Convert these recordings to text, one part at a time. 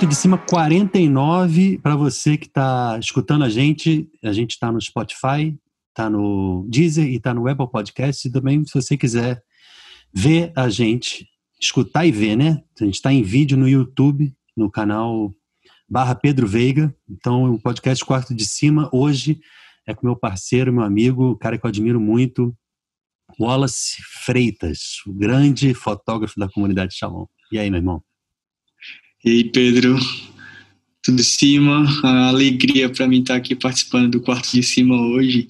Quarto de cima 49 para você que está escutando a gente. A gente está no Spotify, está no Deezer e está no Apple Podcast. E também, se você quiser ver a gente, escutar e ver, né? A gente está em vídeo no YouTube, no canal barra Pedro Veiga. Então, o podcast Quarto de Cima, hoje, é com meu parceiro, meu amigo, o cara que eu admiro muito, Wallace Freitas, o grande fotógrafo da comunidade Shalom. E aí, meu irmão? E aí, Pedro? Tudo de cima? A alegria para mim estar aqui participando do quarto de cima hoje.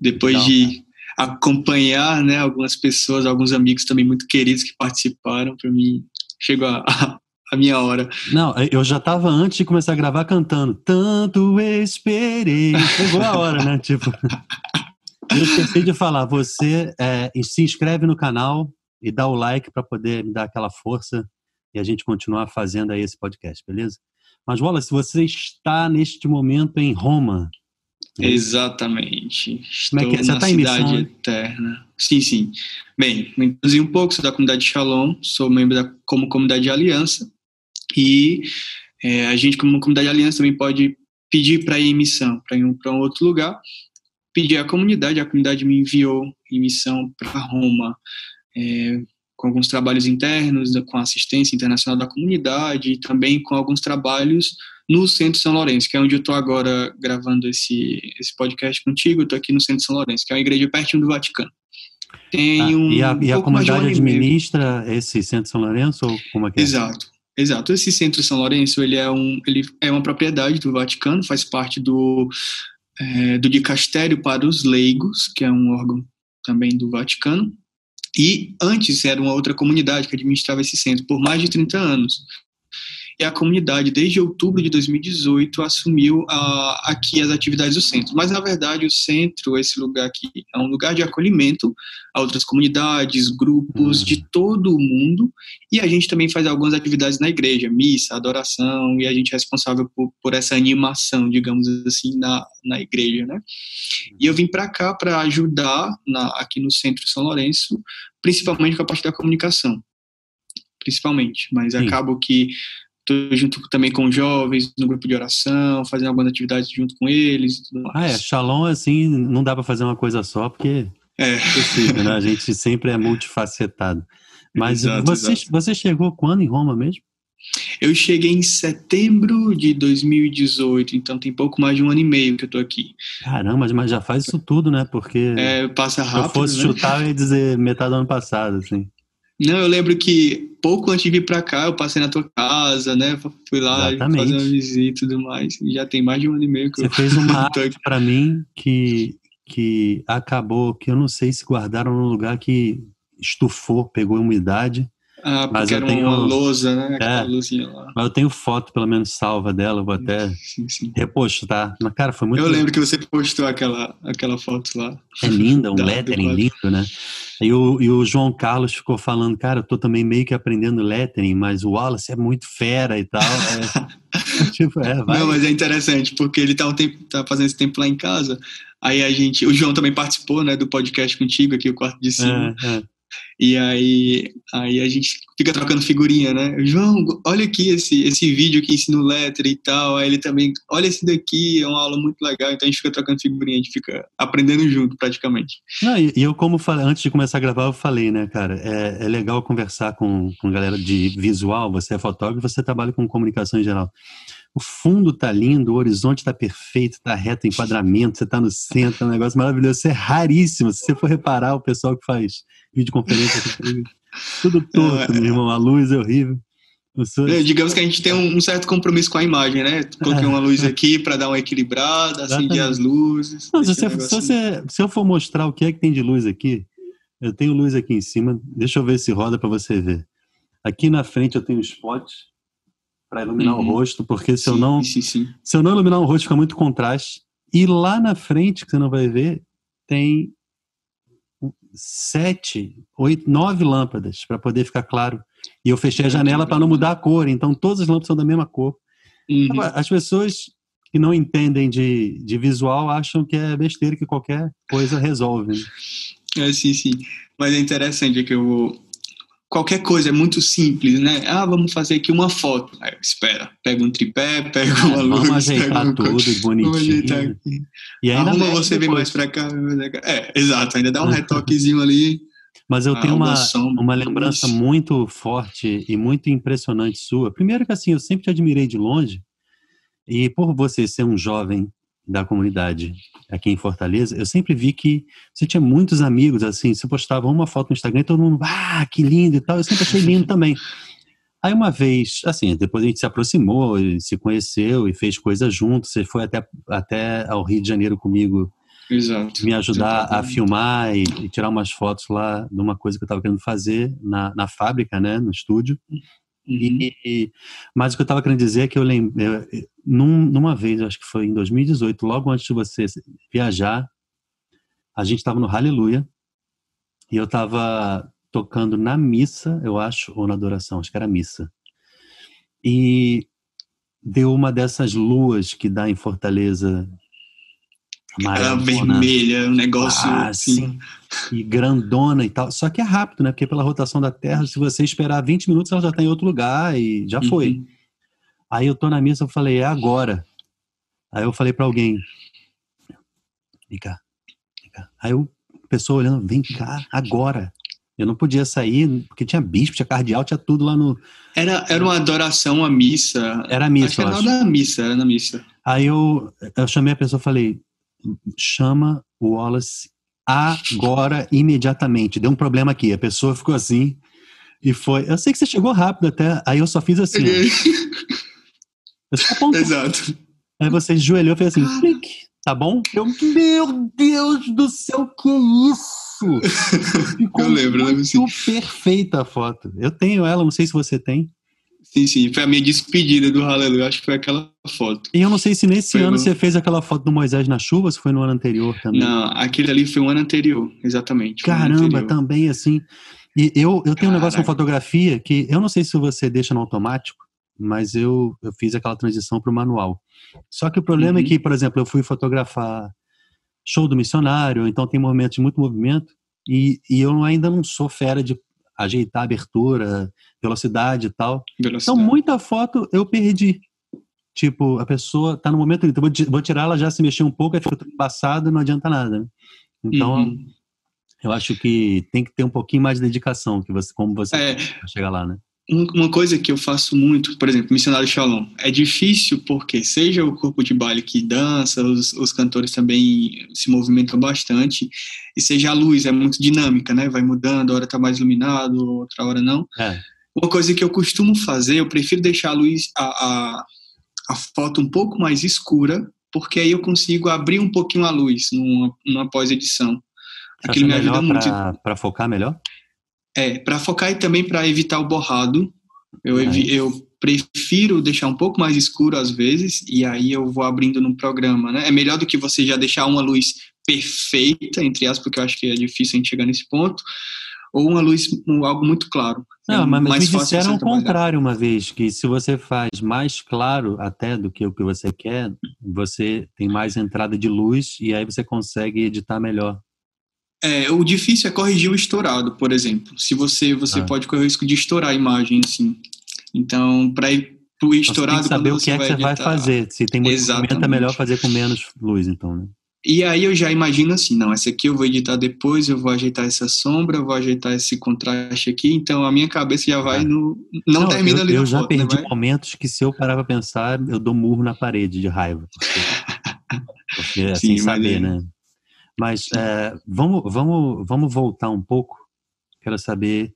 Depois Legal, de acompanhar né, algumas pessoas, alguns amigos também muito queridos que participaram, para mim chegou a, a, a, minha hora. Não, eu já estava antes de começar a gravar cantando. Tanto esperei. Chegou a hora, né? Tipo. Eu esqueci de falar, você é, se inscreve no canal e dá o like para poder me dar aquela força e a gente continuar fazendo aí esse podcast, beleza? Mas, Wallace, você está neste momento em Roma. Né? Exatamente. Estou Como é que é? Você está em missão? Eterna. Sim, sim. Bem, me introduzi um pouco, sou da comunidade Shalom, sou membro da como comunidade de aliança e é, a gente, como comunidade de aliança, também pode pedir para ir em missão, para ir para um outro lugar. Pedir à comunidade, a comunidade me enviou em missão para Roma. É, com alguns trabalhos internos, com assistência internacional da comunidade e também com alguns trabalhos no Centro São Lourenço, que é onde eu estou agora gravando esse, esse podcast contigo. Estou aqui no Centro São Lourenço, que é uma igreja pertinho do Vaticano. Tem ah, um, e a, um e a comunidade administra esse Centro São Lourenço? Ou como é que é? Exato. Exato. Esse Centro São Lourenço ele é, um, ele é uma propriedade do Vaticano, faz parte do, é, do Dicastério para os Leigos, que é um órgão também do Vaticano. E antes era uma outra comunidade que administrava esse centro por mais de 30 anos. E a comunidade, desde outubro de 2018, assumiu uh, aqui as atividades do centro. Mas, na verdade, o centro, esse lugar aqui, é um lugar de acolhimento a outras comunidades, grupos uhum. de todo o mundo. E a gente também faz algumas atividades na igreja, missa, adoração, e a gente é responsável por, por essa animação, digamos assim, na, na igreja, né? E eu vim para cá para ajudar na, aqui no Centro São Lourenço, principalmente com a parte da comunicação principalmente, mas Sim. acabo que Estou junto também com jovens no grupo de oração, fazendo algumas atividades junto com eles e tudo mais. Ah, é. Shalom, assim, não dá para fazer uma coisa só, porque é possível, né? A gente sempre é multifacetado. Mas exato, você, exato. você chegou quando em Roma mesmo? Eu cheguei em setembro de 2018, então tem pouco mais de um ano e meio que eu tô aqui. Caramba, mas já faz isso tudo, né? Porque. É, passa rápido. Se eu fosse né? chutar, eu ia dizer metade do ano passado, assim. Não, eu lembro que pouco antes de vir para cá, eu passei na tua casa, né? Fui lá Exatamente. fazer uma visita e tudo mais. E já tem mais de um ano e meio que Você eu fez uma arte para mim que, que acabou, que eu não sei se guardaram no lugar que estufou, pegou umidade. Ah, porque mas eu era tenho, uma lousa, né? Aquela é, luzinha lá. Mas eu tenho foto, pelo menos, salva dela, vou até sim, sim. repostar. Mas, cara, foi muito... Eu lembro que você postou aquela, aquela foto lá. É linda, um lettering lindo, né? E o, e o João Carlos ficou falando, cara, eu tô também meio que aprendendo lettering, mas o Wallace é muito fera e tal. É, tipo, é, vai. Não, mas é interessante, porque ele tá, um tempo, tá fazendo esse tempo lá em casa, aí a gente... O João também participou, né, do podcast contigo aqui, o quarto de cima. É, é. E aí, aí a gente fica trocando figurinha, né? João, olha aqui esse, esse vídeo que ensina o letter e tal. Aí ele também, olha esse daqui, é uma aula muito legal. Então a gente fica trocando figurinha, a gente fica aprendendo junto praticamente. Não, e, eu, como falei, antes de começar a gravar, eu falei, né, cara, é, é legal conversar com, com galera de visual. Você é fotógrafo, você trabalha com comunicação em geral. O fundo tá lindo, o horizonte tá perfeito, tá reto, enquadramento, você tá no centro, é um negócio maravilhoso. Isso é raríssimo. Se você for reparar, o pessoal que faz videoconferência, tudo torto, meu irmão. A luz é horrível. Sou... É, digamos que a gente tem um, certo compromisso com a imagem, né? Coloquei uma luz aqui para dar uma equilibrada, acendi as luzes. Não, se, você, se, você, se eu for mostrar o que é que tem de luz aqui, eu tenho luz aqui em cima. Deixa eu ver se roda para você ver. Aqui na frente eu tenho spots para iluminar uhum. o rosto, porque se sim, eu não sim, sim. se eu não iluminar o rosto fica muito contraste. E lá na frente que você não vai ver tem sete, oito, nove lâmpadas para poder ficar claro. E eu fechei a janela para não mudar a cor, então todas as lâmpadas são da mesma cor. Uhum. As pessoas que não entendem de, de visual acham que é besteira, que qualquer coisa resolve. Né? É, sim, sim. Mas é interessante que eu vou qualquer coisa, é muito simples, né? Ah, vamos fazer aqui uma foto. Aí, espera, pega um tripé, pega é, uma luz. Vamos ajeitar um... tudo bonitinho. E ainda Arruma você vem mais pra cá. É, exato, ainda dá um retoquezinho ali. Mas eu tenho uma, uma lembrança muito forte e muito impressionante sua. Primeiro que assim, eu sempre te admirei de longe, e por você ser um jovem da comunidade aqui em Fortaleza, eu sempre vi que você tinha muitos amigos, assim, você postava uma foto no Instagram e todo mundo, ah, que lindo e tal, eu sempre achei lindo também. Aí uma vez, assim, depois a gente se aproximou, se conheceu e fez coisas juntos, você foi até, até ao Rio de Janeiro comigo Exato. me ajudar Exatamente. a filmar e, e, tirar umas fotos lá de uma coisa que eu estava querendo fazer na, na fábrica, né, no estúdio. Uhum. E, mas o que eu estava querendo dizer é que eu lembro, num, numa vez, acho que foi em 2018, logo antes de você viajar, a gente estava no Hallelujah e eu estava tocando na missa, eu acho, ou na adoração, acho que era missa. E deu uma dessas luas que dá em Fortaleza, Aquela vermelha, um negócio ah, assim. E grandona e tal. Só que é rápido, né? Porque pela rotação da Terra, se você esperar 20 minutos, ela já está em outro lugar e já foi. Uhum. Aí eu tô na missa, eu falei, é agora. Aí eu falei para alguém, vem cá, vem cá. Aí o pessoa olhando, vem cá, agora. Eu não podia sair, porque tinha bispo, tinha cardeal, tinha tudo lá no. Era, era uma adoração à missa. Era a missa, acho que era na missa, era na missa. Aí eu, eu chamei a pessoa e falei, chama o Wallace agora, imediatamente. Deu um problema aqui. A pessoa ficou assim e foi. Eu sei que você chegou rápido até. Aí eu só fiz assim. Eu só apontei. Exato. Aí você joelhou e fez assim, clique, tá bom? Eu, meu Deus do céu, que isso? Ficou eu lembro, muito perfeita a foto. Eu tenho ela, não sei se você tem. Sim, sim, foi a minha despedida do Hallelujah, acho que foi aquela foto. E eu não sei se nesse foi ano você fez aquela foto do Moisés na chuva, se foi no ano anterior também. Não, aquele ali foi um ano anterior, exatamente. Caramba, anterior. também assim. E eu, eu tenho um negócio com fotografia que eu não sei se você deixa no automático, mas eu, eu fiz aquela transição para o manual. Só que o problema é uhum. é que, por exemplo, eu fui fotografar show do missionário, então tem momentos de muito movimento, e, e eu ainda não sou fera de ajeitar a abertura, velocidade e tal. Velocidade. Então, muita foto eu perdi. Tipo, a pessoa tá no momento, então vou, tirar ela já se mexer um pouco, aí fica tudo embaçado, não adianta nada. Né? Então, uhum. eu acho que tem que ter um pouquinho mais de dedicação, que você, como você é, chegar lá, né? Uma coisa que eu faço muito, por exemplo, Missionário Shalom, é difícil porque seja o corpo de baile que dança, os, os cantores também se movimentam bastante, e seja a luz, é muito dinâmica, né? Vai mudando, a hora tá mais iluminado, outra hora não. É. Uma coisa que eu costumo fazer, eu prefiro deixar a luz, a, a, a foto um pouco mais escura, porque aí eu consigo abrir um pouquinho a luz numa, numa pós-edição. Aquilo me ajuda muito. Para focar melhor? É, para focar e também para evitar o borrado. Eu, eu prefiro deixar um pouco mais escuro às vezes, e aí eu vou abrindo no programa, né? É melhor do que você já deixar uma luz perfeita, entre aspas, porque eu acho que é difícil a gente chegar nesse ponto, ou uma luz, algo muito claro. Não, é mas, mais me disseram o contrário uma vez, que se você faz mais claro até do que o que você quer, você tem mais entrada de luz e aí você consegue editar melhor. É, o difícil é corrigir o estourado, por exemplo. Se você você ah. pode correr o risco de estourar a imagem assim. Então, para ir pro estourado, então, saber o que é que você vai fazer. Se tem muito movimento, é melhor fazer com menos luz, então, né? E aí eu já imagino assim, não, essa aqui eu vou editar depois, eu vou ajeitar essa sombra, eu vou ajeitar esse contraste aqui, então a minha cabeça já vai é. no... Não, não termina eu, ali Eu já foto, perdi né, momentos que se eu parar pra pensar, eu dou murro na parede de raiva. Porque, porque é Sim, sem saber, é. né? Mas é, vamos, vamos, vamos voltar um pouco. Quero saber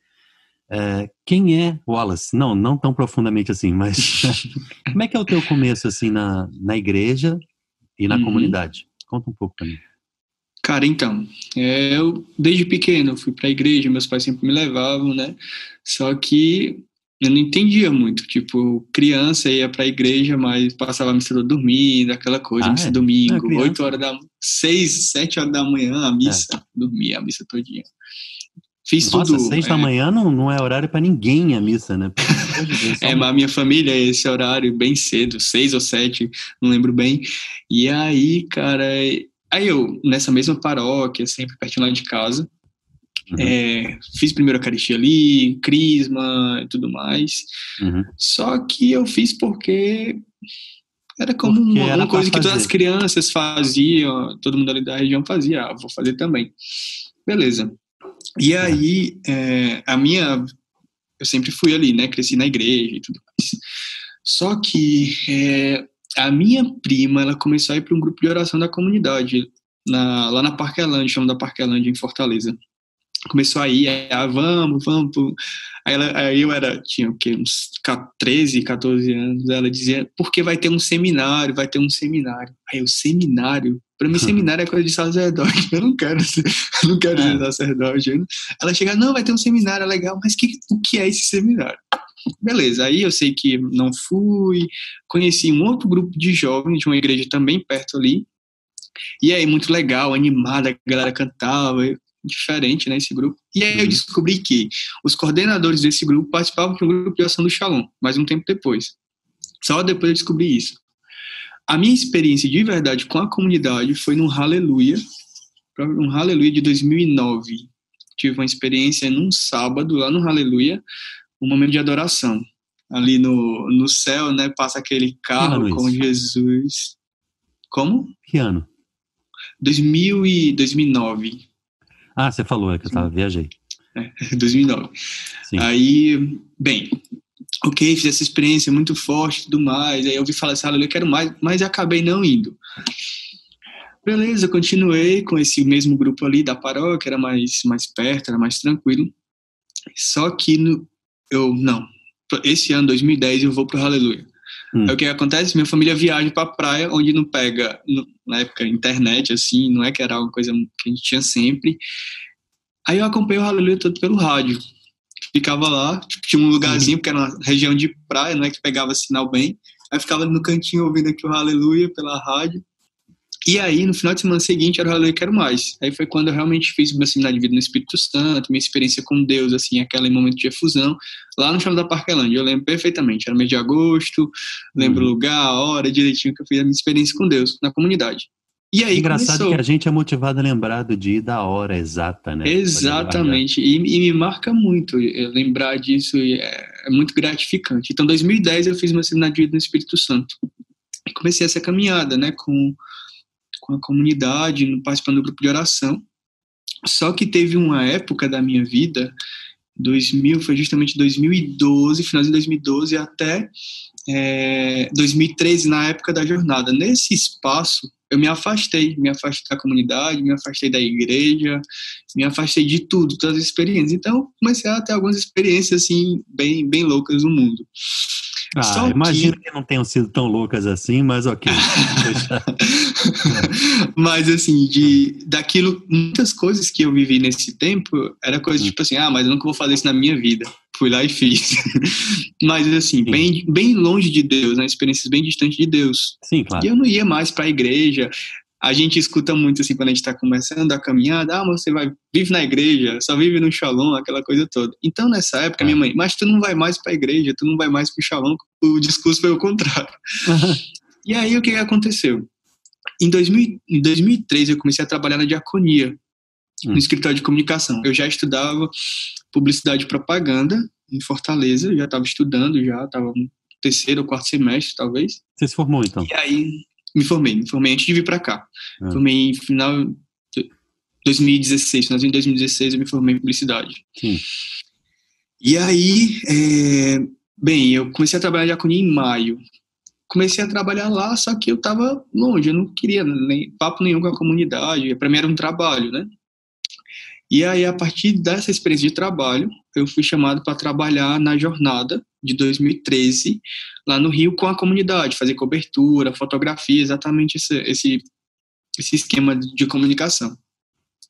é, quem é Wallace? Não, não tão profundamente assim, mas como é que é o teu começo assim na, na igreja e na uhum. comunidade? Conta um pouco para mim. Cara, então, é, eu desde pequeno fui para a igreja, meus pais sempre me levavam, né? Só que eu não entendia muito, tipo, criança ia para a igreja, mas passava a missa dormindo, aquela coisa, ah, missa é? domingo, é 8 horas da 6, 7 horas da manhã, a missa, é. dormia a missa todinha. Fiz Nossa, tudo. seis é. da manhã não, não é horário para ninguém a missa, né? Deus, é, mas a minha família é esse horário bem cedo, seis ou sete, não lembro bem. E aí, cara, aí eu, nessa mesma paróquia, sempre pertinho lá de casa, Uhum. É, fiz primeiro a Eucaristia ali, Crisma e tudo mais. Uhum. Só que eu fiz porque era como porque uma, uma coisa que todas as crianças faziam, todo mundo ali da região fazia, ah, vou fazer também. Beleza. E aí, é, a minha. Eu sempre fui ali, né? Cresci na igreja e tudo mais. Só que é, a minha prima, ela começou a ir para um grupo de oração da comunidade, na, lá na Parquelândia, chama da Parquelândia, em Fortaleza começou a ir, ah, vamos, vamos. Aí, ela, aí eu era, tinha o quê, uns 13, 14 anos, ela dizia, porque vai ter um seminário, vai ter um seminário. Aí o seminário, para mim seminário é coisa de sacerdote, eu não quero ser, eu não quero é. ser sacerdote. Ela chega, não, vai ter um seminário, é legal, mas que, o que é esse seminário? Beleza, aí eu sei que não fui, conheci um outro grupo de jovens de uma igreja também perto ali, e aí, muito legal, animada, a galera cantava, diferente, né, esse grupo. E aí eu uhum. descobri que os coordenadores desse grupo participavam de um grupo de ação do Shalom, mais um tempo depois. Só depois eu descobri isso. A minha experiência de verdade com a comunidade foi no Hallelujah, um Hallelujah de 2009. Tive uma experiência num sábado lá no Hallelujah, um momento de adoração. Ali no, no céu, né, passa aquele carro com Jesus. Como? Que ano? 2000 e 2009. Ah, você falou, é que eu tava, viajei. É, 2009. Sim. Aí, bem, ok, fiz essa experiência muito forte e tudo mais. Aí eu ouvi falar assim, eu quero mais, mas acabei não indo. Beleza, continuei com esse mesmo grupo ali da paróquia, era mais, mais perto, era mais tranquilo. Só que no, eu, não, esse ano, 2010, eu vou pro Aleluia. Hum. Aí o que acontece? Minha família viaja pra praia, onde não pega, na época, internet, assim, não é que era uma coisa que a gente tinha sempre. Aí eu acompanhei o Aleluia todo pelo rádio. Ficava lá, tipo, tinha um lugarzinho, porque era uma região de praia, não é que pegava sinal bem. Aí ficava no cantinho ouvindo aqui o Aleluia pela rádio. E aí, no final de semana seguinte, era o Aleluia Quero Mais. Aí foi quando eu realmente fiz meu seminário de vida no Espírito Santo, minha experiência com Deus, assim, aquele momento de efusão, lá no chão da Parquelândia. Eu lembro perfeitamente, era mês de agosto, lembro uhum. o lugar, a hora, direitinho que eu fiz a minha experiência com Deus, na comunidade. E aí Engraçado começou. que a gente é motivado a lembrar do dia e da hora exata, né? Exatamente. E, e, me marca muito lembrar disso, é, é, muito gratificante. Então, em 2010, eu fiz meu seminário de vida no Espírito Santo. E comecei essa caminhada, né, com com a comunidade, participando do grupo de oração. Só que teve uma época da minha vida, 2000, foi justamente 2012, final de 2012 até é, 2013, na época da jornada. Nesse espaço, eu me afastei, me afastei da comunidade, me afastei da igreja, me afastei de tudo, todas as experiências. Então, comecei a ter algumas experiências, assim, bem, bem loucas no mundo. Ah, imagino que... que... não tenham sido tão loucas assim, mas ok. mas assim, de daquilo, muitas coisas que eu vivi nesse tempo, era coisa hum. tipo assim, ah, mas eu nunca vou fazer isso na minha vida. Fui lá e fiz. mas assim, bem, bem longe de Deus, né? experiências bem distantes de Deus. Sim, claro. E eu não ia mais para a igreja, a gente escuta muito assim quando a gente está começando a caminhada, ah, você vai vive na igreja, só vive no shalom, aquela coisa toda. Então nessa época minha é. mãe, mas tu não vai mais para a igreja, tu não vai mais para o shalom, o discurso foi o contrário. e aí o que aconteceu? Em, 2000, em 2003 eu comecei a trabalhar na diaconia, hum. no escritório de comunicação. Eu já estudava publicidade e propaganda em Fortaleza, já estava estudando, já estava no terceiro ou quarto semestre, talvez. Você se formou então? E aí me formei, me formei antes de vir para cá. Ah. Formei em final de 2016, finalzinho de 2016 eu me formei em publicidade. Sim. E aí, é, bem, eu comecei a trabalhar de diaconia em maio. Comecei a trabalhar lá, só que eu estava longe, eu não queria nem papo nenhum com a comunidade, para mim era um trabalho, né? E aí, a partir dessa experiência de trabalho, eu fui chamado para trabalhar na jornada de 2013 lá no Rio com a comunidade, fazer cobertura, fotografia, exatamente esse, esse, esse esquema de comunicação.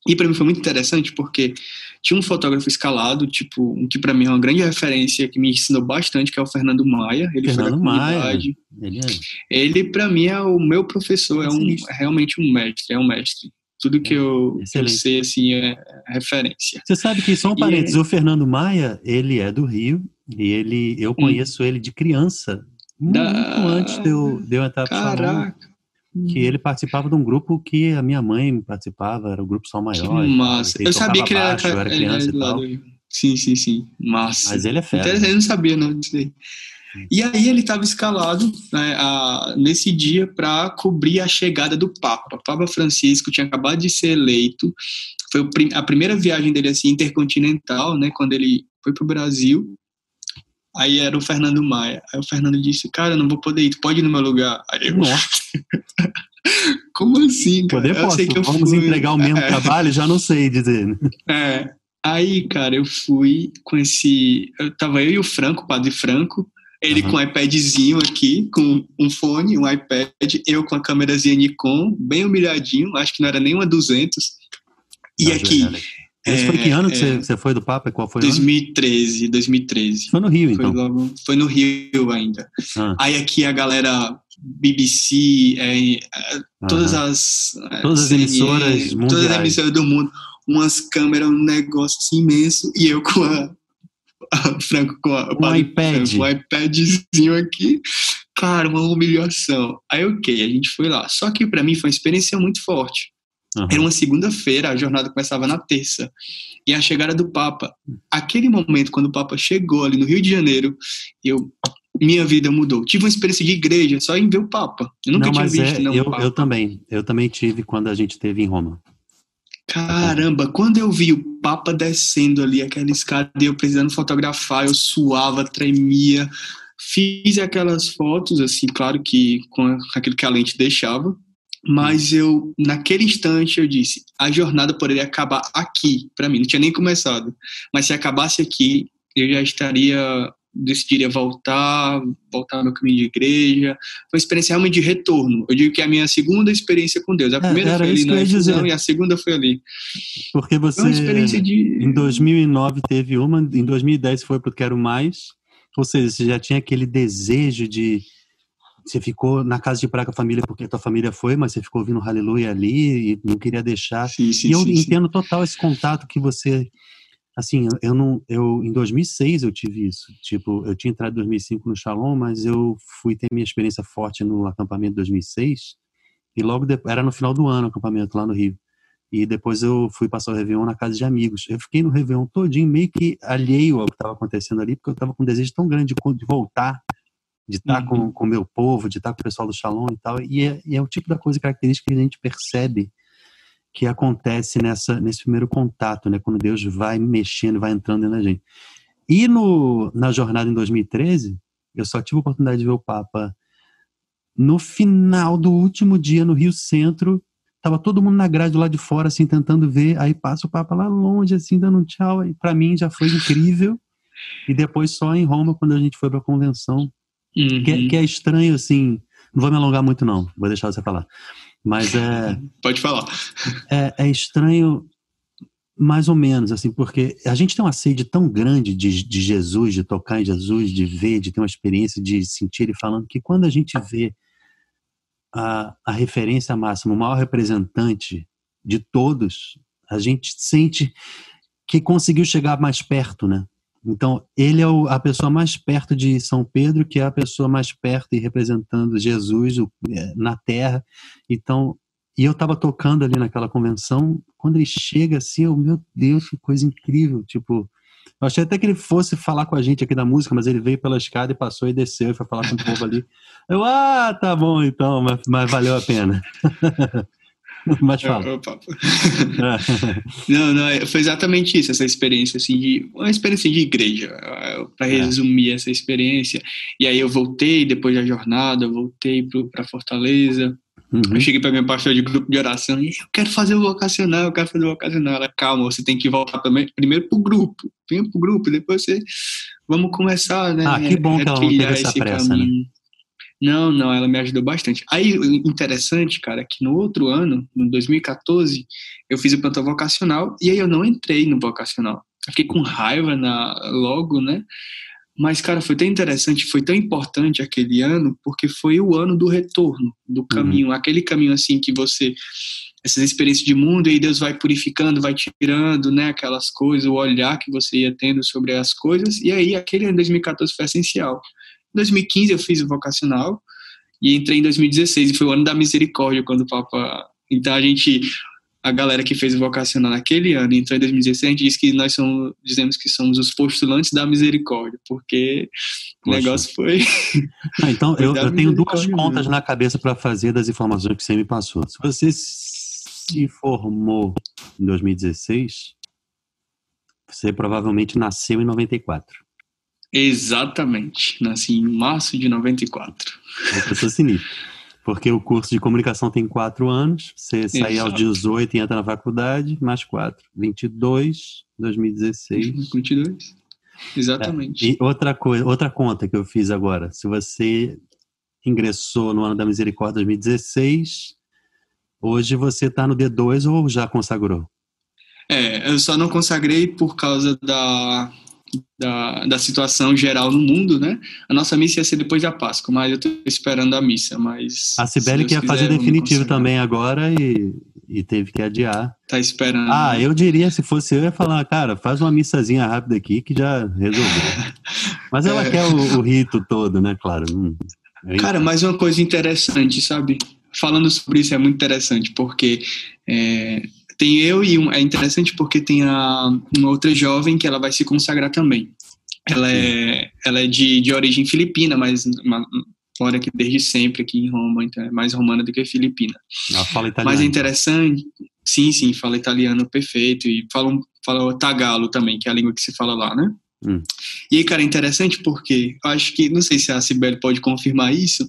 E para mim foi muito interessante porque tinha um fotógrafo escalado, tipo, que para mim é uma grande referência, que me ensinou bastante, que é o Fernando Maia. Ele Fernando. Maia. Ele, é... ele para mim é o meu professor, é, um, é realmente um mestre, é um mestre. Tudo que eu, eu sei, assim, é referência. Você sabe que, só um parênteses, é... o Fernando Maia, ele é do Rio, e ele, eu hum. conheço hum. ele de criança, muito da... antes de eu, de eu entrar Caraca. que ele participava de um grupo que a minha mãe participava, era o grupo Sol Maior. Que massa. Eu sabia que ele era, era criança ele era e tal. Sim, sim, sim. Massa. Mas ele é fera. Eu não sabia não disso. E aí ele estava escalado né, a, nesse dia para cobrir a chegada do Papa. O Papa Francisco tinha acabado de ser eleito. Foi a primeira viagem dele assim intercontinental, né? Quando ele foi para o Brasil. Aí era o Fernando Maia. Aí o Fernando disse, cara, não vou poder ir, tu pode ir no meu lugar. Aí eu. Como assim, cara? Poder eu posso. Eu Vamos fui. entregar o mesmo é. trabalho? Já não sei dizer. É. Aí, cara, eu fui com esse. Eu tava eu e o Franco, o padre Franco, ele uhum. com um iPadzinho aqui, com um fone, um iPad, eu com a câmerazinha Nikon, bem humilhadinho, acho que não era nem uma 200. E aqui. Esse é, foi que ano que é, você foi do Papa? Qual foi 2013, 2013. Foi no Rio, então? Foi, logo, foi no Rio ainda. Ah. Aí aqui a galera BBC, é, é, todas as... Todas as emissoras mundiais. Todas as emissoras do mundo. Umas câmeras, um negócio assim imenso. E eu com a... Franco com a, um iPad. um iPadzinho aqui. Cara, uma humilhação. Aí, ok, a gente foi lá. Só que para mim foi uma experiência muito forte Uhum. Era uma segunda-feira, a jornada começava na terça. E a chegada do Papa, aquele momento quando o Papa chegou ali no Rio de Janeiro, eu minha vida mudou. Tive uma experiência de igreja só em ver o Papa. Eu nunca não, tinha visto é, não, eu, eu também. Eu também tive quando a gente esteve em Roma. Caramba, quando eu vi o Papa descendo ali aquela escada e eu precisando fotografar, eu suava, tremia. Fiz aquelas fotos, assim, claro que com aquilo que a lente deixava, mas eu, naquele instante, eu disse: a jornada poderia acabar aqui, para mim, não tinha nem começado. Mas se acabasse aqui, eu já estaria, decidiria voltar, voltar ao meu caminho de igreja. Foi uma experiência realmente de retorno. Eu digo que é a minha segunda experiência com Deus. A é, primeira é, foi ali na infusão e a segunda foi ali. Porque você, foi uma experiência de... em 2009 teve uma, em 2010 foi para o Quero Mais. Ou seja, você já tinha aquele desejo de você ficou na casa de praia com a família porque a tua família foi, mas você ficou ouvindo Aleluia ali e não queria deixar. Sim, sim, e eu sim, entendo total esse contato que você assim, eu não eu em 2006 eu tive isso. Tipo, eu tinha entrado em 2005 no Shalom, mas eu fui ter minha experiência forte no acampamento de 2006 e logo depois, era no final do ano o acampamento lá no Rio. E depois eu fui passar o Réveillon na casa de amigos. Eu fiquei no Réveillon todinho meio que alheio ao que estava acontecendo ali, porque eu estava com um desejo tão grande de voltar de estar uhum. com o meu povo, de estar com o pessoal do Shalom e tal. E é, e é o tipo da coisa característica que a gente percebe que acontece nessa, nesse primeiro contato, né? Quando Deus vai mexendo, vai entrando na gente. E no, na jornada em 2013, eu só tive a oportunidade de ver o Papa no final do último dia no Rio Centro. Tava todo mundo na grade lá de fora, assim, tentando ver. Aí passa o Papa lá longe, assim, dando um tchau. E para mim já foi incrível. E depois só em Roma, quando a gente foi para a convenção, Uhum. Que, que, é estranho, assim. Não vou me alongar muito, não. Vou deixar você falar. Mas é. Pode falar. É, é estranho, mais ou menos, assim, porque a gente tem uma sede tão grande de, de Jesus, de tocar em Jesus, de ver, de ter uma experiência, de sentir ele falando, que quando a gente vê a, a referência máxima, o maior representante de todos, a gente sente que conseguiu chegar mais perto, né? Então, ele é o, a pessoa mais perto de São Pedro, que é a pessoa mais perto e representando Jesus o, é, na terra. Então, e eu estava tocando ali naquela convenção, quando ele chega assim, eu, meu Deus, que coisa incrível. Tipo, eu achei até que ele fosse falar com a gente aqui da música, mas ele veio pela escada e passou e desceu e foi falar com o povo ali. Eu, ah, tá bom então, mas, mas valeu a pena. Mas fala. não, não, é, foi exatamente isso, essa experiência, assim, de, uma experiência de igreja, para é. resumir essa experiência. E aí eu voltei, depois da jornada, voltei para Fortaleza, Uhum. Eu cheguei para minha pastor de grupo de oração e eu quero fazer o vocacional, eu quero fazer o vocacional. Ela, calma, você tem que voltar também, primeiro pro grupo, vem pro grupo, depois você, vamos começar, né? Ah, que bom que ela não teve essa pressa, né? caminho. né? Não, não, ela me ajudou bastante. Aí, interessante, cara, que no outro ano, no 2014, eu fiz o plantão vocacional e aí eu não entrei no vocacional. Eu fiquei com raiva na, logo, né? Mas, cara, foi tão interessante, foi tão importante aquele ano, porque foi o ano do retorno, do uhum. caminho, uhum. aquele caminho assim que você essas experiências de mundo, e aí Deus vai purificando, vai tirando, né, aquelas coisas, o olhar que você ia tendo sobre as coisas, e aí aquele ano de 2014 foi essencial. Em 2015 eu fiz o vocacional e entrei em 2016 e foi o ano da misericórdia quando o Papa. Então a gente, a galera que fez o vocacional naquele ano, entrou em 2016, a gente diz que nós somos, dizemos que somos os postulantes da misericórdia, porque Poxa. o negócio foi. Ah, então eu, eu tenho duas contas mesmo. na cabeça para fazer das informações que você me passou. Se você se formou em 2016, você provavelmente nasceu em 94. Exatamente. Nasci em março de 94. É sinistra. Porque o curso de comunicação tem quatro anos, você sai aos 18 e entra na faculdade, mais quatro. 22, 2016. 22. Exatamente. É. E outra coisa, outra conta que eu fiz agora, se você ingressou no ano da misericórdia 2016, hoje você está no D2 ou já consagrou? É, eu só não consagrei por causa da da, da situação geral no mundo, né? A nossa missa ia ser depois da Páscoa, mas eu estou esperando a missa. Mas a Sibeli quer fazer definitivo também agora e, e teve que adiar. Tá esperando. Ah, eu diria, se fosse eu, ia falar, cara, faz uma missazinha rápida aqui que já resolveu. mas ela é. quer o, o, rito todo, né? Claro. Hum, cara, mais uma coisa interessante, sabe? Falando sobre isso é muito interessante, porque é, tem eu e um, é interessante porque tem a, uma outra jovem que ela vai se consagrar também. Ela é, ela é de, de origem filipina, mas uma, mora aqui desde sempre aqui em Roma, então é mais romana do que filipina. Ela fala italiano. Mas é interessante, sim, sim, fala italiano perfeito e fala, fala tagalo também, que é a língua que se fala lá, né? Hum. E aí, cara, é interessante porque acho que, não sei se a Sibeli pode confirmar isso,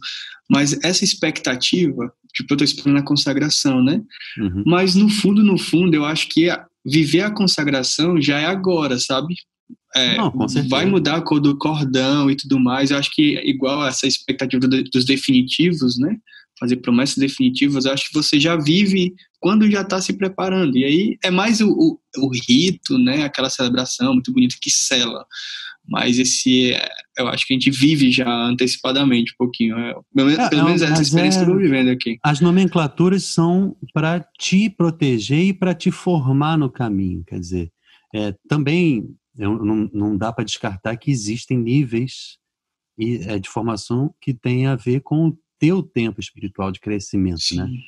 mas essa expectativa tipo, eu tô esperando a consagração, né? Uhum. Mas no fundo, no fundo, eu acho que viver a consagração já é agora, sabe? É, Não, vai mudar a cor do cordão e tudo mais. Eu acho que igual essa expectativa dos definitivos, né? Fazer promessas definitivas, eu acho que você já vive quando já está se preparando. E aí é mais o, o, o, rito, né? Aquela celebração muito bonita que sela mas esse eu acho que a gente vive já antecipadamente um pouquinho. É, pelo, é, pelo menos essa experiência é, que eu estou vivendo aqui. As nomenclaturas são para te proteger e para te formar no caminho. Quer dizer, é, também não, não dá para descartar que existem níveis é, de formação que têm a ver com o teu tempo espiritual de crescimento, né? Sim. né?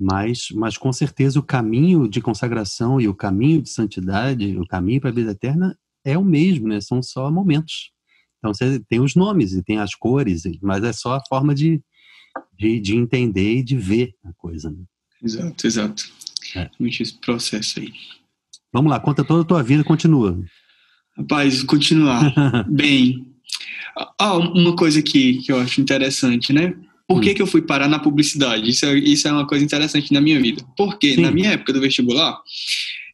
Mas, mas com certeza o caminho de consagração e o caminho de santidade, o caminho para a vida eterna é o mesmo, né? São só momentos. Então você tem os nomes e tem as cores, mas é só a forma de, de, de entender e de ver a coisa. Né? Exato, exato. É. esse processo aí. Vamos lá, conta toda a tua vida, continua. Rapaz, continuar. Bem, ah, uma coisa que, que eu acho interessante, né? Por que, hum. que eu fui parar na publicidade? Isso é, isso é uma coisa interessante na minha vida. Porque Sim. na minha época do vestibular,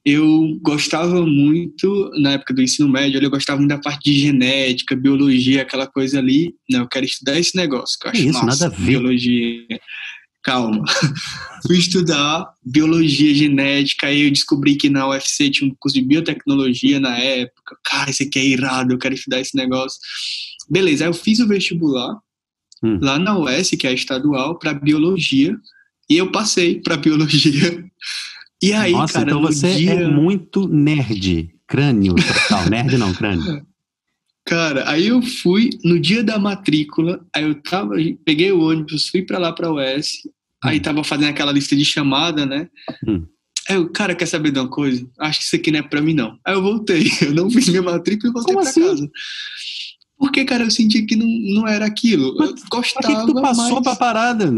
eu gostava muito, na época do ensino médio, eu gostava muito da parte de genética, biologia, aquela coisa ali. Não, eu quero estudar esse negócio, que eu acho isso, massa, nada a ver. biologia. Calma. Fui estudar biologia genética, aí eu descobri que na UFC tinha um curso de biotecnologia na época. Cara, isso aqui é irado, eu quero estudar esse negócio. Beleza, aí eu fiz o vestibular hum. lá na UES, que é a estadual, para biologia, e eu passei para biologia. E aí, Nossa, cara, então você é dia... é muito nerd, crânio total, nerd não, crânio. Cara, aí eu fui no dia da matrícula, aí eu tava, peguei o ônibus, fui para lá para UES, hum. aí tava fazendo aquela lista de chamada, né? Hum. Aí eu, cara, quer saber de uma coisa? Acho que isso aqui não é pra mim, não. Aí eu voltei, eu não fiz minha matrícula e voltei Como pra assim? casa. Porque, cara, eu senti que não, não era aquilo. Mas, eu gostava. Por que, que tu passou mas... pra parada?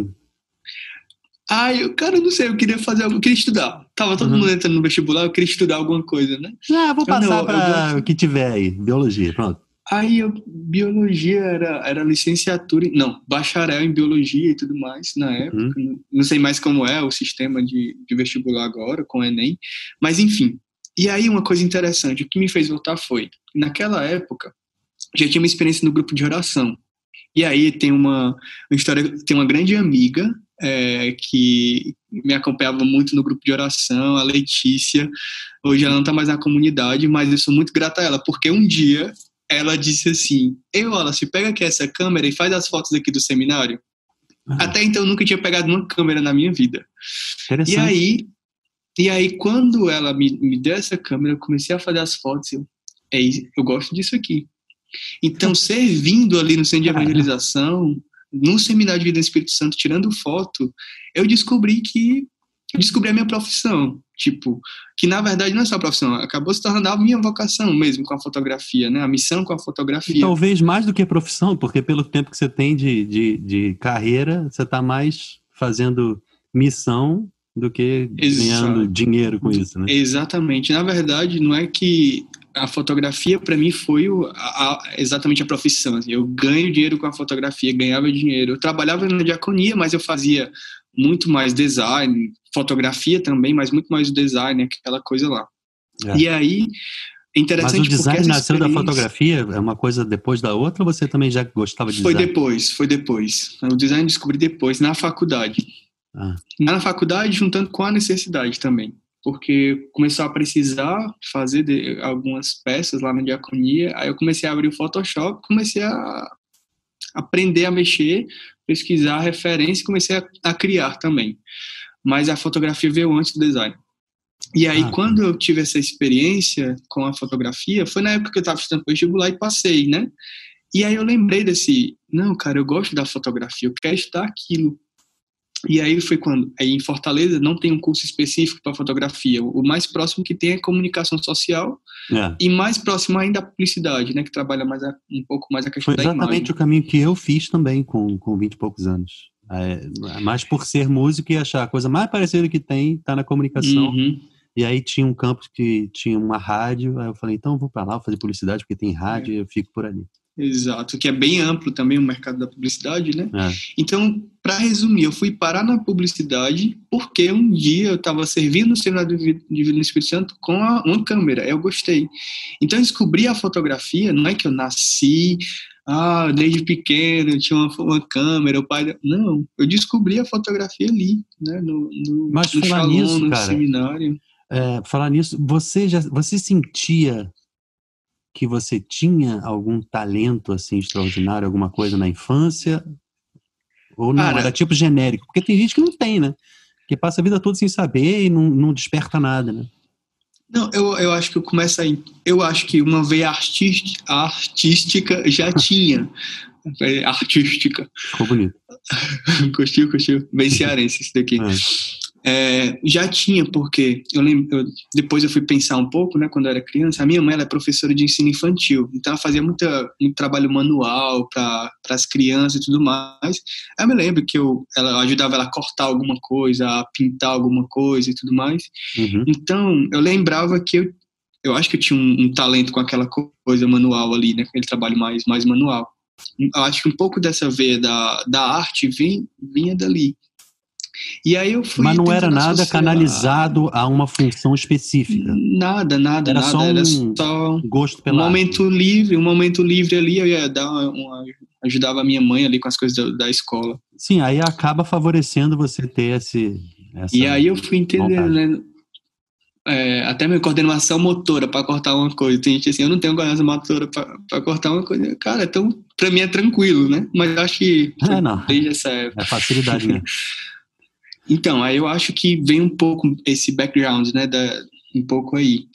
Ai, eu, cara, eu não sei, eu queria fazer algo, eu queria estudar. Tava todo uhum. mundo entrando no vestibular, eu queria estudar alguma coisa, né? Ah, vou passar não, para o que tiver aí, biologia, pronto. Aí, eu, biologia era, era licenciatura, não, bacharel em biologia e tudo mais na uhum. época. Uhum. Não sei mais como é o sistema de, de vestibular agora, com o Enem, mas enfim. E aí, uma coisa interessante, o que me fez voltar foi, naquela época, já tinha uma experiência no grupo de oração. E aí tem uma, uma história, tem uma grande amiga é, que me acompanhava muito no grupo de oração, a Letícia. Hoje ela não está mais na comunidade, mas eu sou muito grata a ela, porque um dia ela disse assim: Ei, Wallace, pega aqui essa câmera e faz as fotos aqui do seminário. Uhum. Até então eu nunca tinha pegado uma câmera na minha vida. E aí, e aí quando ela me, me deu essa câmera, eu comecei a fazer as fotos. Eu, eu gosto disso aqui. Então, servindo ali no centro de evangelização, no seminário de vida no Espírito Santo, tirando foto, eu descobri que descobri a minha profissão, tipo, que na verdade não é só a profissão, acabou se tornando a minha vocação mesmo com a fotografia, né? A missão com a fotografia. E talvez mais do que profissão, porque pelo tempo que você tem de, de, de carreira, você está mais fazendo missão do que ganhando dinheiro com isso, né? Exatamente. Na verdade, não é que a fotografia para mim foi o, a, a, exatamente a profissão. Assim. Eu ganho dinheiro com a fotografia, ganhava dinheiro. Eu trabalhava na diaconia, mas eu fazia muito mais design, fotografia também, mas muito mais o design, aquela coisa lá. É. E aí, interessante Mas o design nasceu da fotografia? É uma coisa depois da outra ou você também já gostava de foi design? Foi depois, foi depois. O design descobri depois, na faculdade. Ah. Na faculdade, juntando com a necessidade também. Porque começou a precisar fazer algumas peças lá na diaconia, aí eu comecei a abrir o Photoshop, comecei a aprender a mexer, pesquisar referência e comecei a, a criar também. Mas a fotografia veio antes do design. E aí, ah, quando eu tive essa experiência com a fotografia, foi na época que eu estava estudando vestibular e passei, né? E aí eu lembrei desse, não, cara, eu gosto da fotografia, eu quero estudar aquilo. E aí foi quando, aí em Fortaleza não tem um curso específico para fotografia. O mais próximo que tem é comunicação social é. e mais próximo ainda a publicidade, né, que trabalha mais a, um pouco mais a questão foi exatamente o caminho que eu fiz também com com 20 e poucos anos. É, mais por ser músico e achar a coisa mais parecida que tem tá na comunicação. Uhum. E aí tinha um campus que tinha uma rádio, aí eu falei, então eu vou para lá, vou fazer publicidade porque tem rádio é. e eu fico por ali. Exato, que é bem amplo também o mercado da publicidade, né? É. Então, para resumir, eu fui parar na publicidade porque um dia eu estava servindo no seminário de vida no Espírito Santo com a, uma câmera, eu gostei. Então, eu descobri a fotografia, não é que eu nasci, ah, desde pequeno eu tinha uma, uma câmera, o pai. Não, eu descobri a fotografia ali, né? No, no, Mas no falar nisso, no cara, seminário. É, falar nisso, você já você sentia que você tinha algum talento assim extraordinário, alguma coisa na infância? Ou não? Era tipo genérico? Porque tem gente que não tem, né? Que passa a vida toda sem saber e não, não desperta nada, né? Não, eu, eu acho que eu começo aí. Eu acho que uma veia artística, artística já tinha. artística. Ficou bonito. curtiu, curtiu. Bem cearense esse daqui. É. É, já tinha, porque eu lembro, eu, depois eu fui pensar um pouco, né, quando eu era criança, a minha mãe é professora de ensino infantil, então ela fazia muita, muito trabalho manual para as crianças e tudo mais. Eu me lembro que eu, ela ajudava ela a cortar alguma coisa, a pintar alguma coisa e tudo mais. Uhum. Então, eu lembrava que eu, eu acho que eu tinha um, um talento com aquela coisa manual ali, né, aquele trabalho mais, mais manual. Eu acho que um pouco dessa veia da, da arte vinha, vinha dali. E aí eu fui Mas não era nada canalizado a uma função específica. Nada, nada, era nada. Só um era só gosto pela um momento arte. livre, um momento livre ali, eu ia dar uma, uma, ajudava a minha mãe ali com as coisas da, da escola. Sim, aí acaba favorecendo você ter esse. e aí eu fui entendendo, né? É, até minha coordenação motora para cortar uma coisa. Tem gente assim, eu não tenho coordenação motora para cortar uma coisa. Cara, então para mim é tranquilo, né? Mas acho que é, não. desde essa época. É facilidade né? Então, aí eu acho que vem um pouco esse background, né, da, um pouco aí.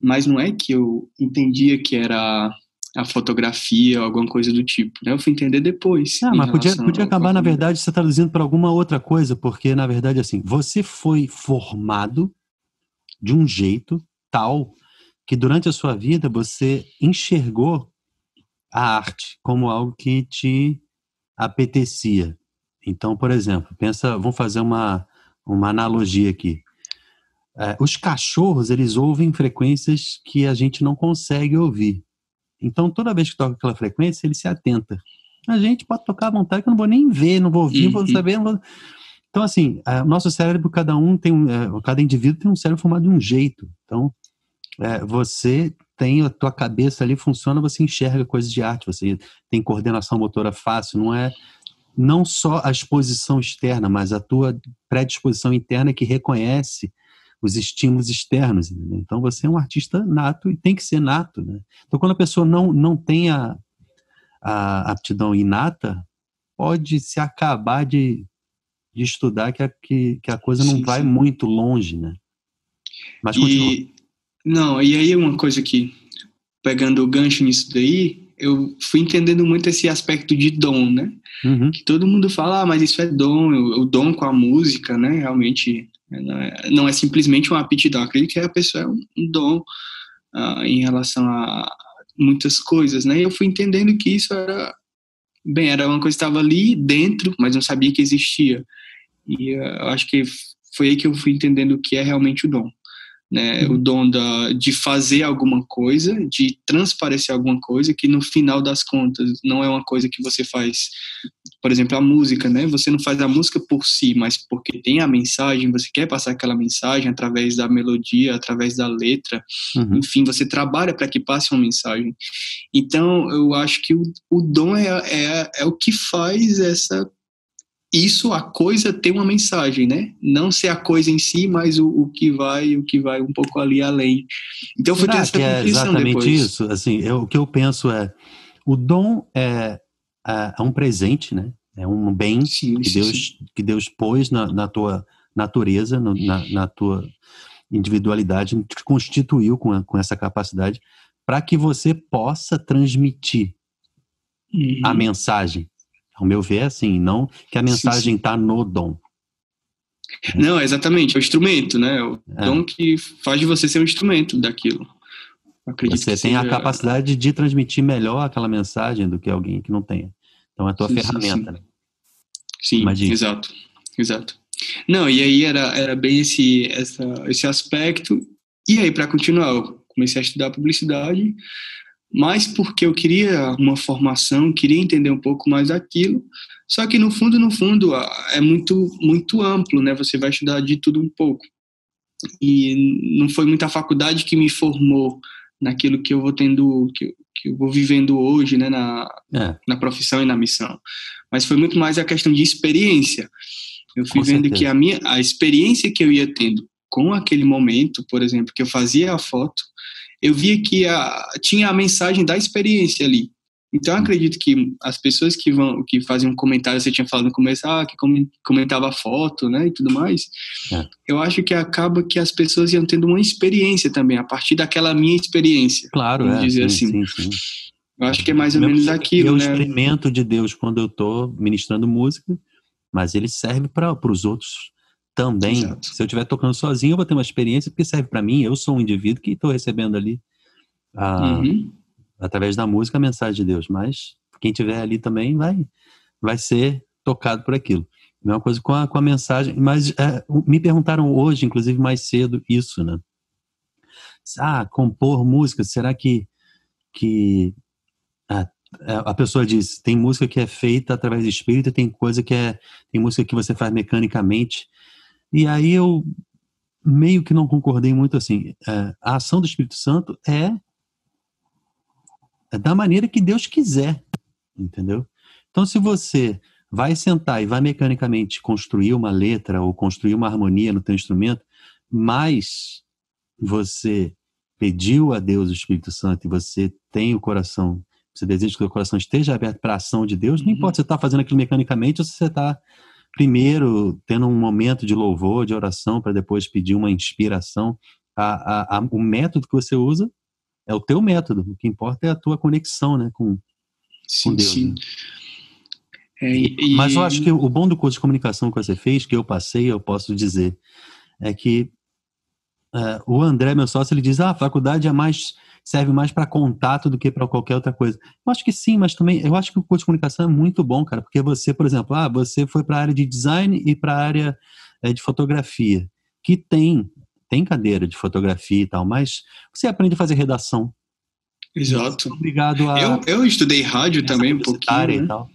Mas não é que eu entendia que era a fotografia ou alguma coisa do tipo, né? Eu fui entender depois. Ah, mas podia, podia acabar, na verdade, você traduzindo para alguma outra coisa, porque, na verdade, assim, você foi formado de um jeito tal que durante a sua vida você enxergou a arte como algo que te apetecia. Então, por exemplo, pensa, vamos fazer uma, uma analogia aqui. É, os cachorros, eles ouvem frequências que a gente não consegue ouvir. Então, toda vez que toca aquela frequência, ele se atenta. A gente pode tocar à vontade, que eu não vou nem ver, não vou ouvir, não vou uhum. saber. Não vou... Então, assim, o nosso cérebro, cada um tem, é, cada indivíduo tem um cérebro formado de um jeito. Então, é, você tem a tua cabeça ali, funciona, você enxerga coisas de arte, você tem coordenação motora fácil, não é não só a exposição externa, mas a tua predisposição interna que reconhece os estímulos externos. Entendeu? Então você é um artista nato e tem que ser nato. Né? Então quando a pessoa não, não tem a, a aptidão inata, pode se acabar de, de estudar que a, que, que a coisa não sim, vai sim. muito longe. Né? Mas continua. E, não, e aí uma coisa que, pegando o gancho nisso daí, eu fui entendendo muito esse aspecto de dom, né? Uhum. Que todo mundo fala, ah, mas isso é dom, o dom com a música, né? Realmente não é, não é simplesmente uma aptidão. Eu acredito que a pessoa é um dom uh, em relação a muitas coisas, né? E eu fui entendendo que isso era, bem, era uma coisa que estava ali dentro, mas não sabia que existia. E uh, eu acho que foi aí que eu fui entendendo o que é realmente o dom né, o dom da, de fazer alguma coisa, de transparecer alguma coisa, que no final das contas não é uma coisa que você faz, por exemplo, a música, né? Você não faz a música por si, mas porque tem a mensagem, você quer passar aquela mensagem através da melodia, através da letra, uhum. enfim, você trabalha para que passe uma mensagem. Então, eu acho que o, o dom é, é, é o que faz essa isso a coisa tem uma mensagem, né? Não ser a coisa em si, mas o, o que vai, o que vai um pouco ali além. Então foi essa que é exatamente depois. isso. Assim, eu, o que eu penso é o dom é, é, é um presente, né? É um bem sim, que, sim, Deus, sim. que Deus pôs na, na tua natureza, no, na, na tua individualidade, te constituiu com, a, com essa capacidade para que você possa transmitir uhum. a mensagem ao meu ver, é assim, não que a mensagem está no dom. Não, exatamente, é o instrumento, né? O é. dom que faz de você ser um instrumento daquilo. Acredito você tem seja... a capacidade de transmitir melhor aquela mensagem do que alguém que não tenha. Então é a tua sim, ferramenta, sim, sim. né? Sim, Imagina. exato, exato. Não, e aí era, era bem esse, essa, esse aspecto. E aí, para continuar, eu comecei a estudar publicidade, mas porque eu queria uma formação, queria entender um pouco mais daquilo. Só que no fundo, no fundo, é muito muito amplo, né? Você vai estudar de tudo um pouco. E não foi muita faculdade que me formou naquilo que eu vou tendo, que, que eu vou vivendo hoje, né, na, é. na profissão e na missão. Mas foi muito mais a questão de experiência. Eu fui com vendo certeza. que a minha a experiência que eu ia tendo com aquele momento, por exemplo, que eu fazia a foto, eu via que a, tinha a mensagem da experiência ali. Então, eu acredito que as pessoas que vão, que fazem um comentário, você tinha falado no começo, ah, que comentava a foto, né, e tudo mais, é. eu acho que acaba que as pessoas iam tendo uma experiência também, a partir daquela minha experiência. Claro, é, dizer sim, assim. Sim, sim. Eu acho que é mais ou menos aquilo, né? Eu experimento de Deus quando eu estou ministrando música, mas ele serve para os outros também. Exato. Se eu estiver tocando sozinho, eu vou ter uma experiência porque serve para mim. Eu sou um indivíduo que estou recebendo ali, a, uhum. através da música, a mensagem de Deus. Mas quem estiver ali também vai, vai ser tocado por aquilo. Mesma coisa com a, com a mensagem. Mas é, me perguntaram hoje, inclusive mais cedo, isso, né? Ah, compor música, será que, que a, a pessoa diz, tem música que é feita através do espírito, tem coisa que é, tem música que você faz mecanicamente. E aí eu meio que não concordei muito assim. É, a ação do Espírito Santo é, é da maneira que Deus quiser, entendeu? Então, se você vai sentar e vai mecanicamente construir uma letra ou construir uma harmonia no teu instrumento, mas você pediu a Deus o Espírito Santo e você tem o coração, você deseja que o coração esteja aberto para a ação de Deus, não uhum. importa se você está fazendo aquilo mecanicamente ou se você está primeiro tendo um momento de louvor, de oração, para depois pedir uma inspiração. A, a, a, o método que você usa é o teu método. O que importa é a tua conexão, né, com, sim, com Deus. Sim. Né? É, e... Mas eu acho que o bom do curso de comunicação que você fez, que eu passei, eu posso dizer, é que uh, o André, meu sócio, ele diz: ah, a faculdade é mais serve mais para contato do que para qualquer outra coisa. Eu acho que sim, mas também eu acho que o curso de comunicação é muito bom, cara, porque você, por exemplo, ah, você foi para a área de design e para a área é, de fotografia, que tem tem cadeira de fotografia e tal, mas você aprende a fazer redação. Exato. Obrigado a. Eu, eu estudei rádio também um pouquinho. Né? E tal,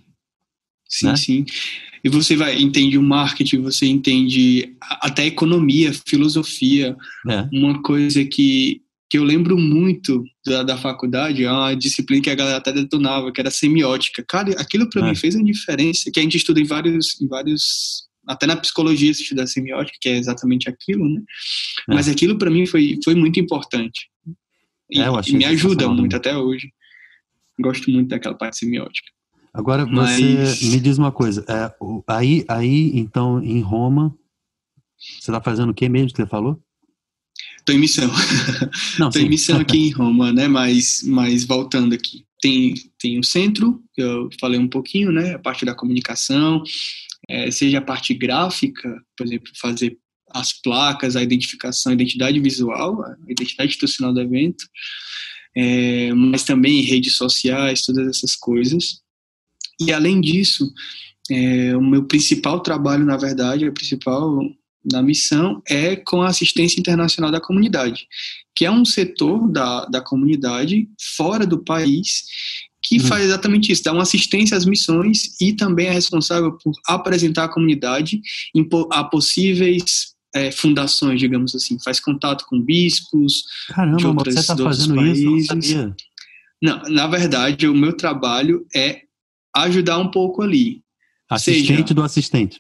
sim, né? sim. E você vai entende o marketing, você entende até economia, filosofia, é. uma coisa que que eu lembro muito da, da faculdade, é uma disciplina que a galera até detonava, que era semiótica. Cara, aquilo para é. mim fez uma diferença, que a gente estuda em vários, em vários até na psicologia se estuda semiótica, que é exatamente aquilo, né? É. Mas aquilo para mim foi, foi muito importante. E, é, e me ajuda muito até hoje. Gosto muito daquela parte semiótica. Agora, Mas... você me diz uma coisa. É, aí, aí, então, em Roma, você está fazendo o que mesmo que você falou? Tô em missão. Sim. em missão aqui em Roma, né? Mas, mas voltando aqui. tem, tem o centro, que eu falei um pouquinho, né? A parte da comunicação, é, seja a parte gráfica, por exemplo, fazer as placas, a identificação, a identidade visual, a identidade institucional do evento, é, mas também redes sociais, todas essas coisas. E além disso, é, o meu principal trabalho, na verdade, a principal da missão é com a assistência internacional da comunidade, que é um setor da, da comunidade fora do país que uhum. faz exatamente isso, dá uma assistência às missões e também é responsável por apresentar a comunidade a possíveis é, fundações, digamos assim, faz contato com bispos Caramba, de outras, você está fazendo países. isso? Não, sabia. não, na verdade, o meu trabalho é ajudar um pouco ali. Assistente Seja, do assistente.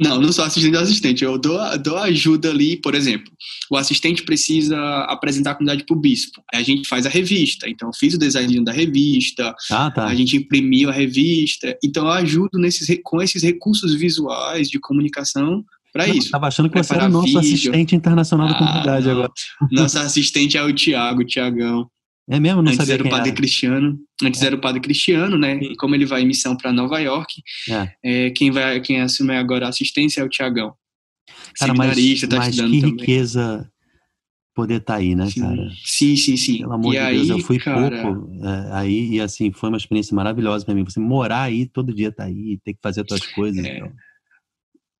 Não, não sou assistente do assistente. Eu dou, dou ajuda ali, por exemplo. O assistente precisa apresentar a comunidade para o bispo. Aí a gente faz a revista. Então, eu fiz o design da revista. Ah, tá. A gente imprimiu a revista. Então, eu ajudo nesses, com esses recursos visuais de comunicação para isso. Estava achando que você era o nosso vídeo. assistente internacional da ah, comunidade agora. Nosso assistente é o Tiago, Tiagão. É mesmo? Não antes sabia era o Padre era. Cristiano. Antes é. era o Padre Cristiano, né? E como ele vai em missão para Nova York, é. É, quem vai, quem assume agora a assistência é o Tiagão. Cara, mas, tá mas que também. riqueza poder estar tá aí, né, sim. cara? Sim, sim, sim. Pelo amor e de aí, Deus, eu fui cara... pouco é, aí e assim foi uma experiência maravilhosa para mim. Você morar aí todo dia tá aí, ter que fazer as suas coisas. É. Então.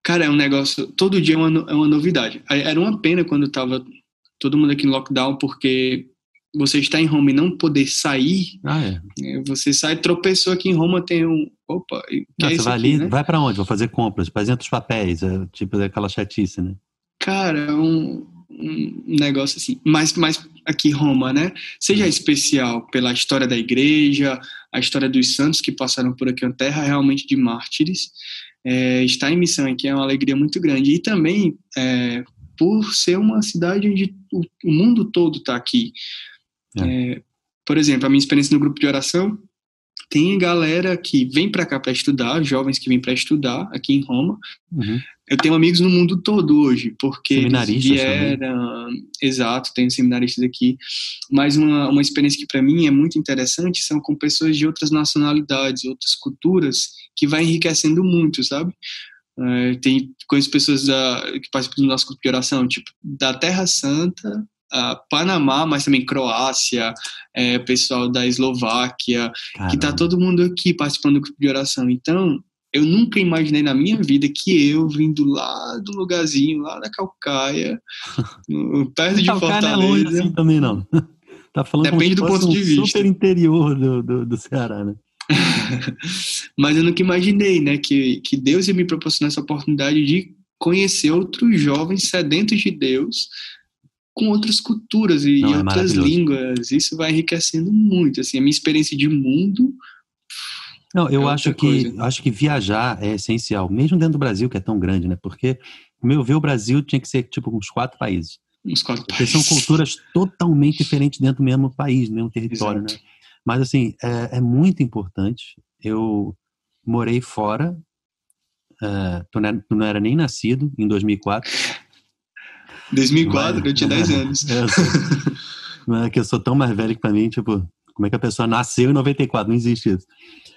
Cara, é um negócio. Todo dia é uma, é uma novidade. Era uma pena quando tava todo mundo aqui no lockdown, porque você está em Roma e não poder sair, ah, é. é você sai, tropeçou aqui em Roma, tem um. Opa, que não, é você vai aqui, ali, né? vai para onde? Vou fazer compras, apresenta os papéis, é, tipo aquela chatice, né? Cara, é um, um negócio assim. Mas, mas aqui Roma, né? Seja hum. especial pela história da igreja, a história dos santos que passaram por aqui, uma terra realmente de mártires. É, estar em missão aqui é uma alegria muito grande. E também é, por ser uma cidade onde o, o mundo todo está aqui. É. É, por exemplo, a minha experiência no grupo de oração, tem galera que vem para cá para estudar, jovens que vêm para estudar aqui em Roma. Uhum. Eu tenho amigos no mundo todo hoje, porque seminaristas vieram, também. exato, tenho seminaristas aqui. Mas uma, uma experiência que para mim é muito interessante são com pessoas de outras nacionalidades, outras culturas, que vai enriquecendo muito, sabe? É, tem conheço pessoas da, que participam do nosso grupo de oração, tipo da Terra Santa uh, Panamá, mas também Croácia, é, pessoal da Eslováquia, Caramba. que tá todo mundo aqui participando do grupo de oração. Então, eu nunca imaginei na minha vida que eu, vindo lá do lugarzinho, lá da Calcaia, perto de Fortaleza... Não é longe assim também, não. Tá falando Depende do ponto um de vista. super interior do, do, do Ceará, né? Mas eu nunca imaginei, né, que, que Deus ia me proporcionar essa oportunidade de conhecer outros jovens sedentos de Deus, com outras culturas e Não, é outras línguas. Isso vai enriquecendo muito. Assim, a minha experiência de mundo. Não, eu é acho que acho que viajar é essencial, mesmo dentro do Brasil que é tão grande, né? Porque, no meu ver, o Brasil tinha que ser tipo uns quatro países. Uns quatro Porque países. são culturas totalmente diferentes dentro do mesmo país, do mesmo território, Exato. né? Mas assim é, é, muito importante. Eu morei fora, uh, tu, não era, tu não era nem nascido em 2004. 2004, Mas, eu tinha 10 anos. É, é que eu sou tão mais velho que pra mim, tipo, como é que a pessoa nasceu em 94? Não existe isso.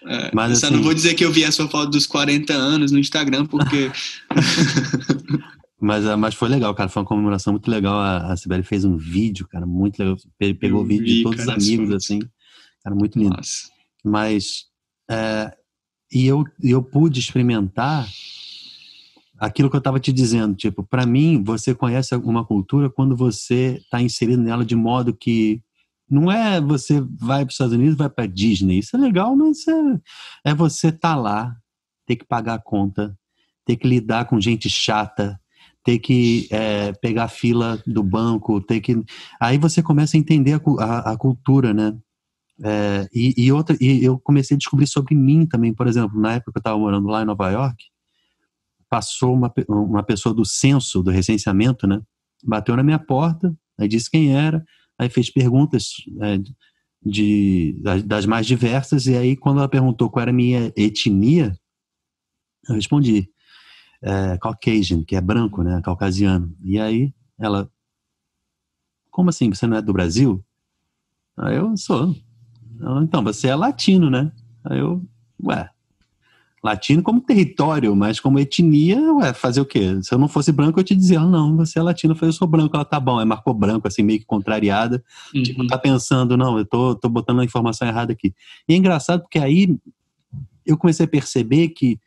É, mas, só assim, não vou dizer que eu vi a sua foto dos 40 anos no Instagram, porque. mas, ah, mas foi legal, cara. Foi uma comemoração muito legal. A, a Sibeli fez um vídeo, cara, muito legal. Pegou o vídeo de todos cara, os amigos, assim. Cara, muito lindo. Nossa. Mas. É, e eu, eu pude experimentar aquilo que eu estava te dizendo, tipo, para mim, você conhece uma cultura quando você está inserido nela de modo que não é você vai para os Estados Unidos, vai para Disney, isso é legal, mas é, é você estar tá lá, ter que pagar a conta, ter que lidar com gente chata, ter que é, pegar a fila do banco, ter que aí você começa a entender a, a, a cultura, né? É, e, e, outra, e eu comecei a descobrir sobre mim também, por exemplo, na época que eu estava morando lá em Nova York, passou uma, uma pessoa do censo, do recenseamento, né? Bateu na minha porta, aí disse quem era, aí fez perguntas é, de, das mais diversas, e aí quando ela perguntou qual era a minha etnia, eu respondi é, Caucasian, que é branco, né? Caucasiano. E aí ela, como assim, você não é do Brasil? Aí eu sou. Então, você é latino, né? Aí eu, ué, latino como território, mas como etnia, ué, fazer o quê? Se eu não fosse branco, eu te dizia, não, você é latino, eu falei, eu sou branco, ela tá bom, é marcou branco, assim, meio que contrariada, uhum. tipo, tá pensando, não, eu tô, tô botando a informação errada aqui. E é engraçado porque aí eu comecei a perceber que,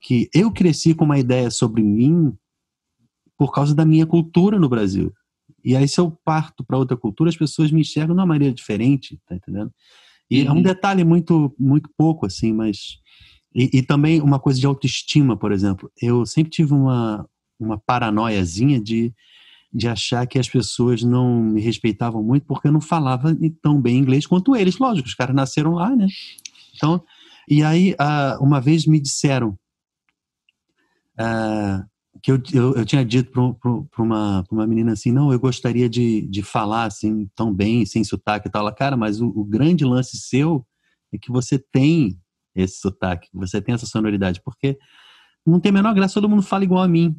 que eu cresci com uma ideia sobre mim por causa da minha cultura no Brasil. E aí, se eu parto para outra cultura, as pessoas me enxergam de uma maneira diferente, tá entendendo? E uhum. é um uhum. detalhe muito, muito pouco, assim, mas e, e, também uma coisa de autoestima, por exemplo. Eu sempre tive uma, uma paranoiazinha de, de achar que as pessoas não me respeitavam muito porque eu não falava tão bem inglês quanto eles. Lógico, os caras nasceram lá, né? Então, e aí, uh, uma vez me disseram uh, que eu, eu, eu, tinha dito para uma, uma menina assim: não, eu gostaria de, de falar assim tão bem, sem sotaque e tal. Ela, cara, mas o, o grande lance seu é que você tem esse sotaque, você tem essa sonoridade, porque não tem a menor graça, todo mundo fala igual a mim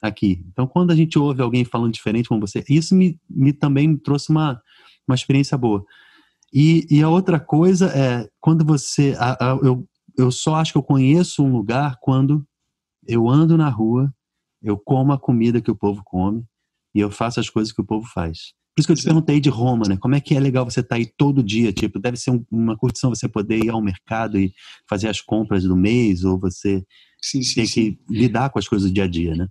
aqui. Então, quando a gente ouve alguém falando diferente com você, isso me, me também me trouxe uma, uma experiência boa. E, e a outra coisa é, quando você. A, a, eu, eu só acho que eu conheço um lugar quando eu ando na rua, eu como a comida que o povo come e eu faço as coisas que o povo faz. Por isso que eu te perguntei de Roma, né? Como é que é legal você estar tá aí todo dia? Tipo, deve ser um, uma curtição você poder ir ao mercado e fazer as compras do mês, ou você sim, sim, ter sim. que lidar com as coisas do dia a dia, né?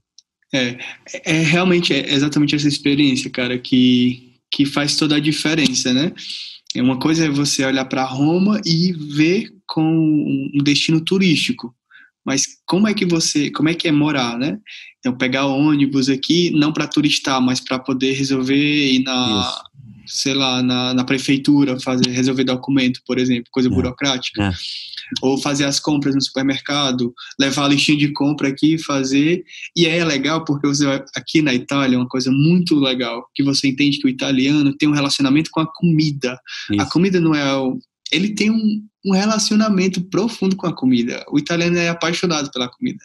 É, é realmente é exatamente essa experiência, cara, que, que faz toda a diferença, né? É uma coisa é você olhar para Roma e ver com um destino turístico mas como é que você, como é que é morar, né? Então pegar ônibus aqui não para turistar, mas para poder resolver ir na, Isso. sei lá, na, na, prefeitura fazer resolver documento, por exemplo, coisa é. burocrática, é. ou fazer as compras no supermercado, levar a listinha de compra aqui, fazer e é legal porque você aqui na Itália é uma coisa muito legal que você entende que o italiano tem um relacionamento com a comida. Isso. A comida não é o, ele tem um, um relacionamento profundo com a comida. O italiano é apaixonado pela comida.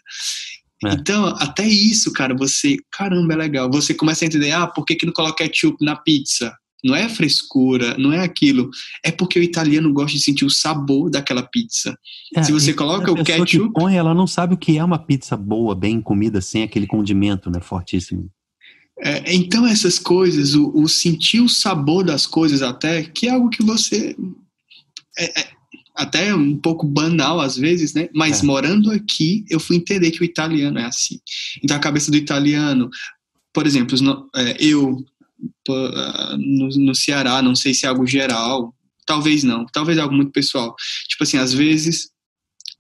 É. Então, até isso, cara, você, caramba, é legal. Você começa a entender, ah, por que, que não coloca ketchup na pizza? Não é frescura, não é aquilo. É porque o italiano gosta de sentir o sabor daquela pizza. É, Se você coloca o ketchup. Que põe, ela não sabe o que é uma pizza boa, bem comida, sem aquele condimento, né? Fortíssimo. É, então, essas coisas, o, o, sentir o sabor das coisas, até, que é algo que você. É, é, até um pouco banal às vezes, né? Mas é. morando aqui, eu fui entender que o italiano é assim. Então a cabeça do italiano, por exemplo, é, eu ah, no, Ceará, não sei se é algo geral, talvez não, talvez algo muito pessoal. Tipo assim, às vezes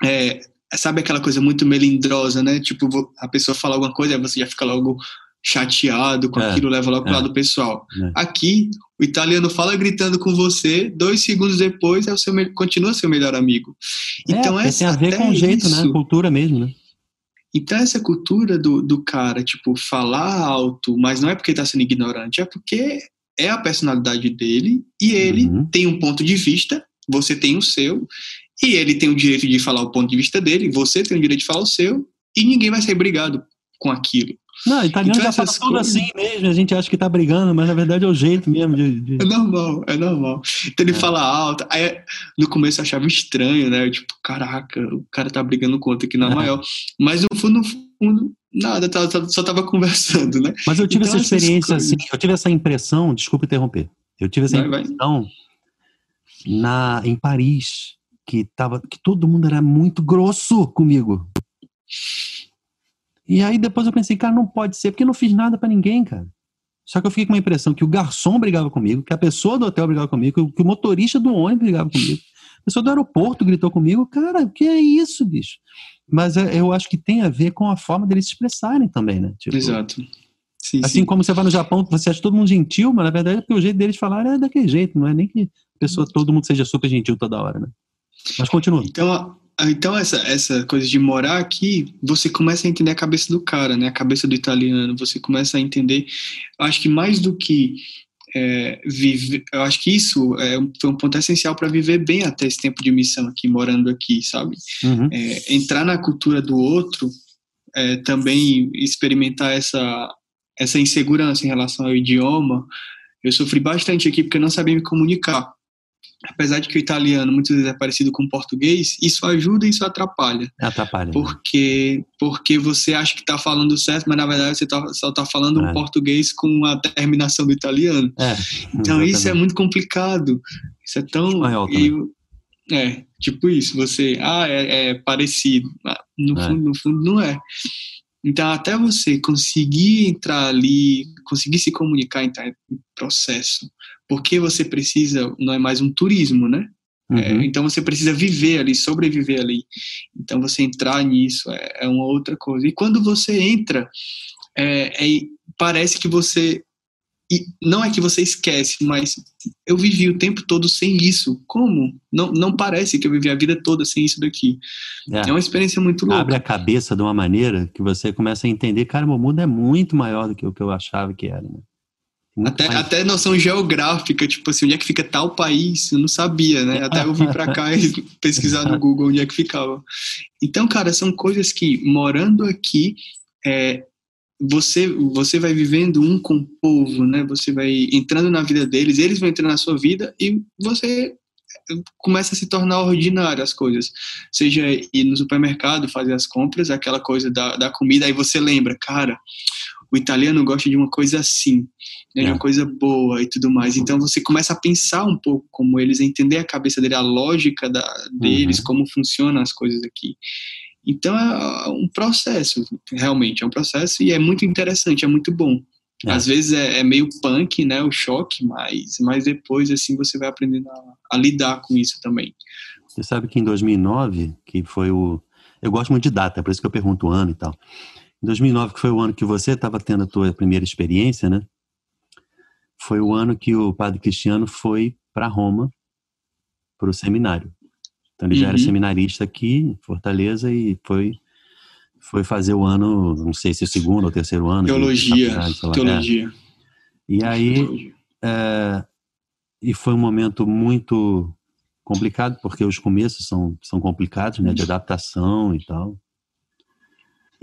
é, sabe aquela coisa muito melindrosa, né? Tipo, a pessoa fala alguma coisa, aí você já fica logo chateado com é, aquilo, leva logo é, pro lado pessoal. É. Aqui, o italiano fala gritando com você, dois segundos depois é o seu, continua seu melhor amigo. É, então, essa, tem a ver com o jeito, né? isso, né? Cultura mesmo, né? Então, essa cultura do, do cara, tipo, falar alto, mas não é porque tá sendo ignorante, é porque é a personalidade dele e ele uhum. tem um ponto de vista, você tem o seu, e ele tem o direito de falar o ponto de vista dele, você tem o direito de falar o seu, e ninguém vai ser brigado com aquilo. Não, italiano então, já fala tudo coisas... assim mesmo, a gente acha que tá brigando, mas na verdade é o jeito mesmo de. de... É normal, é normal. Então ele é. fala alto, aí no começo eu achava estranho, né? Eu, tipo, caraca, o cara tá brigando contra aqui na é. maior. Mas no fundo, no fundo, nada, só tava conversando, né? Mas eu tive então, essa experiência assim, eu tive essa impressão, desculpa interromper, eu tive essa vai, impressão vai. Na, em Paris, que, tava, que todo mundo era muito grosso comigo. E aí depois eu pensei, cara, não pode ser, porque eu não fiz nada para ninguém, cara. Só que eu fiquei com uma impressão que o garçom brigava comigo, que a pessoa do hotel brigava comigo, que o motorista do ônibus brigava comigo, a pessoa do aeroporto gritou comigo. Cara, o que é isso, bicho? Mas é, eu acho que tem a ver com a forma deles se expressarem também, né? Tipo, Exato. Sim, assim sim. como você vai no Japão, você acha todo mundo gentil, mas na verdade é porque o jeito deles falar é daquele jeito, não é nem que a pessoa, todo mundo seja super gentil toda hora, né? Mas continua. Então, então, essa, essa coisa de morar aqui, você começa a entender a cabeça do cara, né? A cabeça do italiano. Você começa a entender. Acho que mais do que é, viver. Eu acho que isso é, foi um ponto essencial para viver bem até esse tempo de missão aqui, morando aqui, sabe? Uhum. É, entrar na cultura do outro, é, também experimentar essa, essa insegurança em relação ao idioma. Eu sofri bastante aqui porque eu não sabia me comunicar apesar de que o italiano muitas vezes é parecido com o português, isso ajuda e isso atrapalha. Atrapalha. Né? Porque, porque você acha que está falando certo, mas na verdade você tá, só está falando é. um português com a terminação do italiano. É, então isso é muito complicado. Isso é tão. Espanhol é, tipo isso, você, ah, é, é parecido. No, é. Fundo, no fundo, não é. Então, até você conseguir entrar ali, conseguir se comunicar, entrar em processo, porque você precisa, não é mais um turismo, né? É, uhum. É, então você precisa viver ali, sobreviver ali. Então você entrar nisso é, é uma outra coisa. E quando você entra, é, é parece que você não é que você esquece, mas eu vivi o tempo todo sem isso. Como? Não, não parece que eu vivi a vida toda sem isso daqui. É, é uma experiência muito louca. Abre a cabeça de uma maneira que você começa a entender, cara, o mundo é muito maior do que o que eu achava que era. Né? Até, até noção geográfica, tipo assim, onde é que fica tal país, eu não sabia, né? Até eu vim para cá e pesquisar no Google onde é que ficava. Então, cara, são coisas que, morando aqui, é, você você vai vivendo um com o povo, né? Você vai entrando na vida deles, eles vão entrando na sua vida e você começa a se tornar ordinário as coisas. Seja ir no supermercado, fazer as compras, aquela coisa da, da comida, aí você lembra, cara, o italiano gosta de uma coisa assim, né, é. de uma é. coisa boa e tudo mais. Então você começa a pensar um pouco como eles, a entender a cabeça dele, a lógica da, deles, uhum. como funcionam as coisas aqui. Então é um processo, realmente, é um processo e é muito interessante, é muito bom. É. Às vezes é, é, meio punk, né, o choque, mas, mas depois, assim, você vai aprendendo a, a lidar com isso também. Você sabe que em 2009, que foi o... Eu gosto muito de data, é por isso que eu pergunto o ano e tal. Em 2009, que foi o ano que você estava tendo a tua primeira experiência, né? Foi o ano que o padre Cristiano foi para Roma, para o seminário. Então ele uhum. já era uhum. seminarista aqui em Fortaleza e foi foi fazer o ano, não sei se é o segundo ou terceiro ano. Teologia. De teologia. É. E aí, é, e foi um momento muito complicado, porque os começos são, são complicados, né, de adaptação e tal.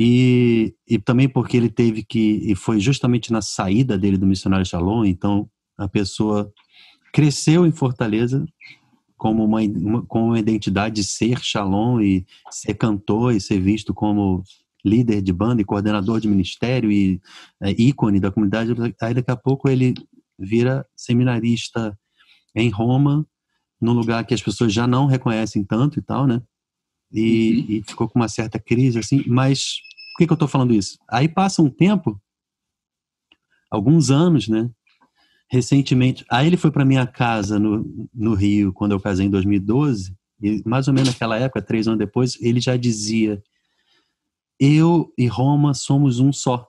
E, e também porque ele teve que, e foi justamente na saída dele do Missionário Shalom, então a pessoa cresceu em Fortaleza como uma, uma, com uma identidade de ser Shalom e ser cantor e ser visto como líder de banda e coordenador de ministério e é, ícone da comunidade. Aí daqui a pouco ele vira seminarista em Roma, num lugar que as pessoas já não reconhecem tanto e tal, né? E, uhum. e ficou com uma certa crise, assim, mas por que, que eu estou falando isso? Aí passa um tempo, alguns anos, né? Recentemente, aí ele foi para minha casa no, no Rio, quando eu casei em 2012, e mais ou menos naquela época, três anos depois, ele já dizia: Eu e Roma somos um só.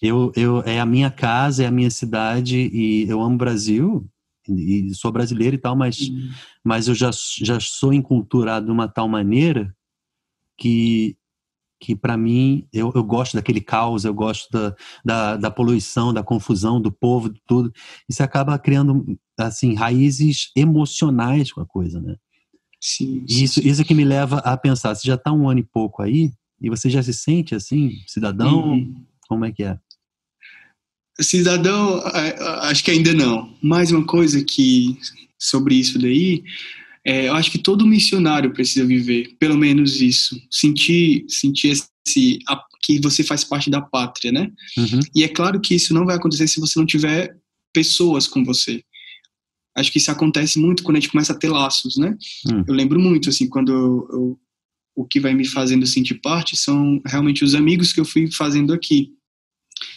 Eu, eu, é a minha casa, é a minha cidade e eu amo o Brasil e sou brasileiro e tal, mas, uhum. mas eu já, já sou enculturado de uma tal maneira que que para mim eu, eu gosto daquele caos, eu gosto da, da, da, poluição, da confusão, do povo, de tudo. Isso acaba criando assim raízes emocionais com a coisa, né? Sim, sim, isso, isso é que me leva a pensar. Você já está um ano e pouco aí e você já se sente assim, cidadão? Uhum. Como é que é? Cidadão, acho que ainda não. Mais uma coisa que sobre isso daí é, eu acho que todo missionário precisa viver, pelo menos isso, sentir, sentir esse, a, que você faz parte da pátria, né? Uhum. E é claro que isso não vai acontecer se você não tiver pessoas com você. Acho que isso acontece muito quando a gente começa a ter laços, né? Uhum. Eu lembro muito, assim, quando eu, eu, o que vai me fazendo sentir parte são realmente os amigos que eu fui fazendo aqui.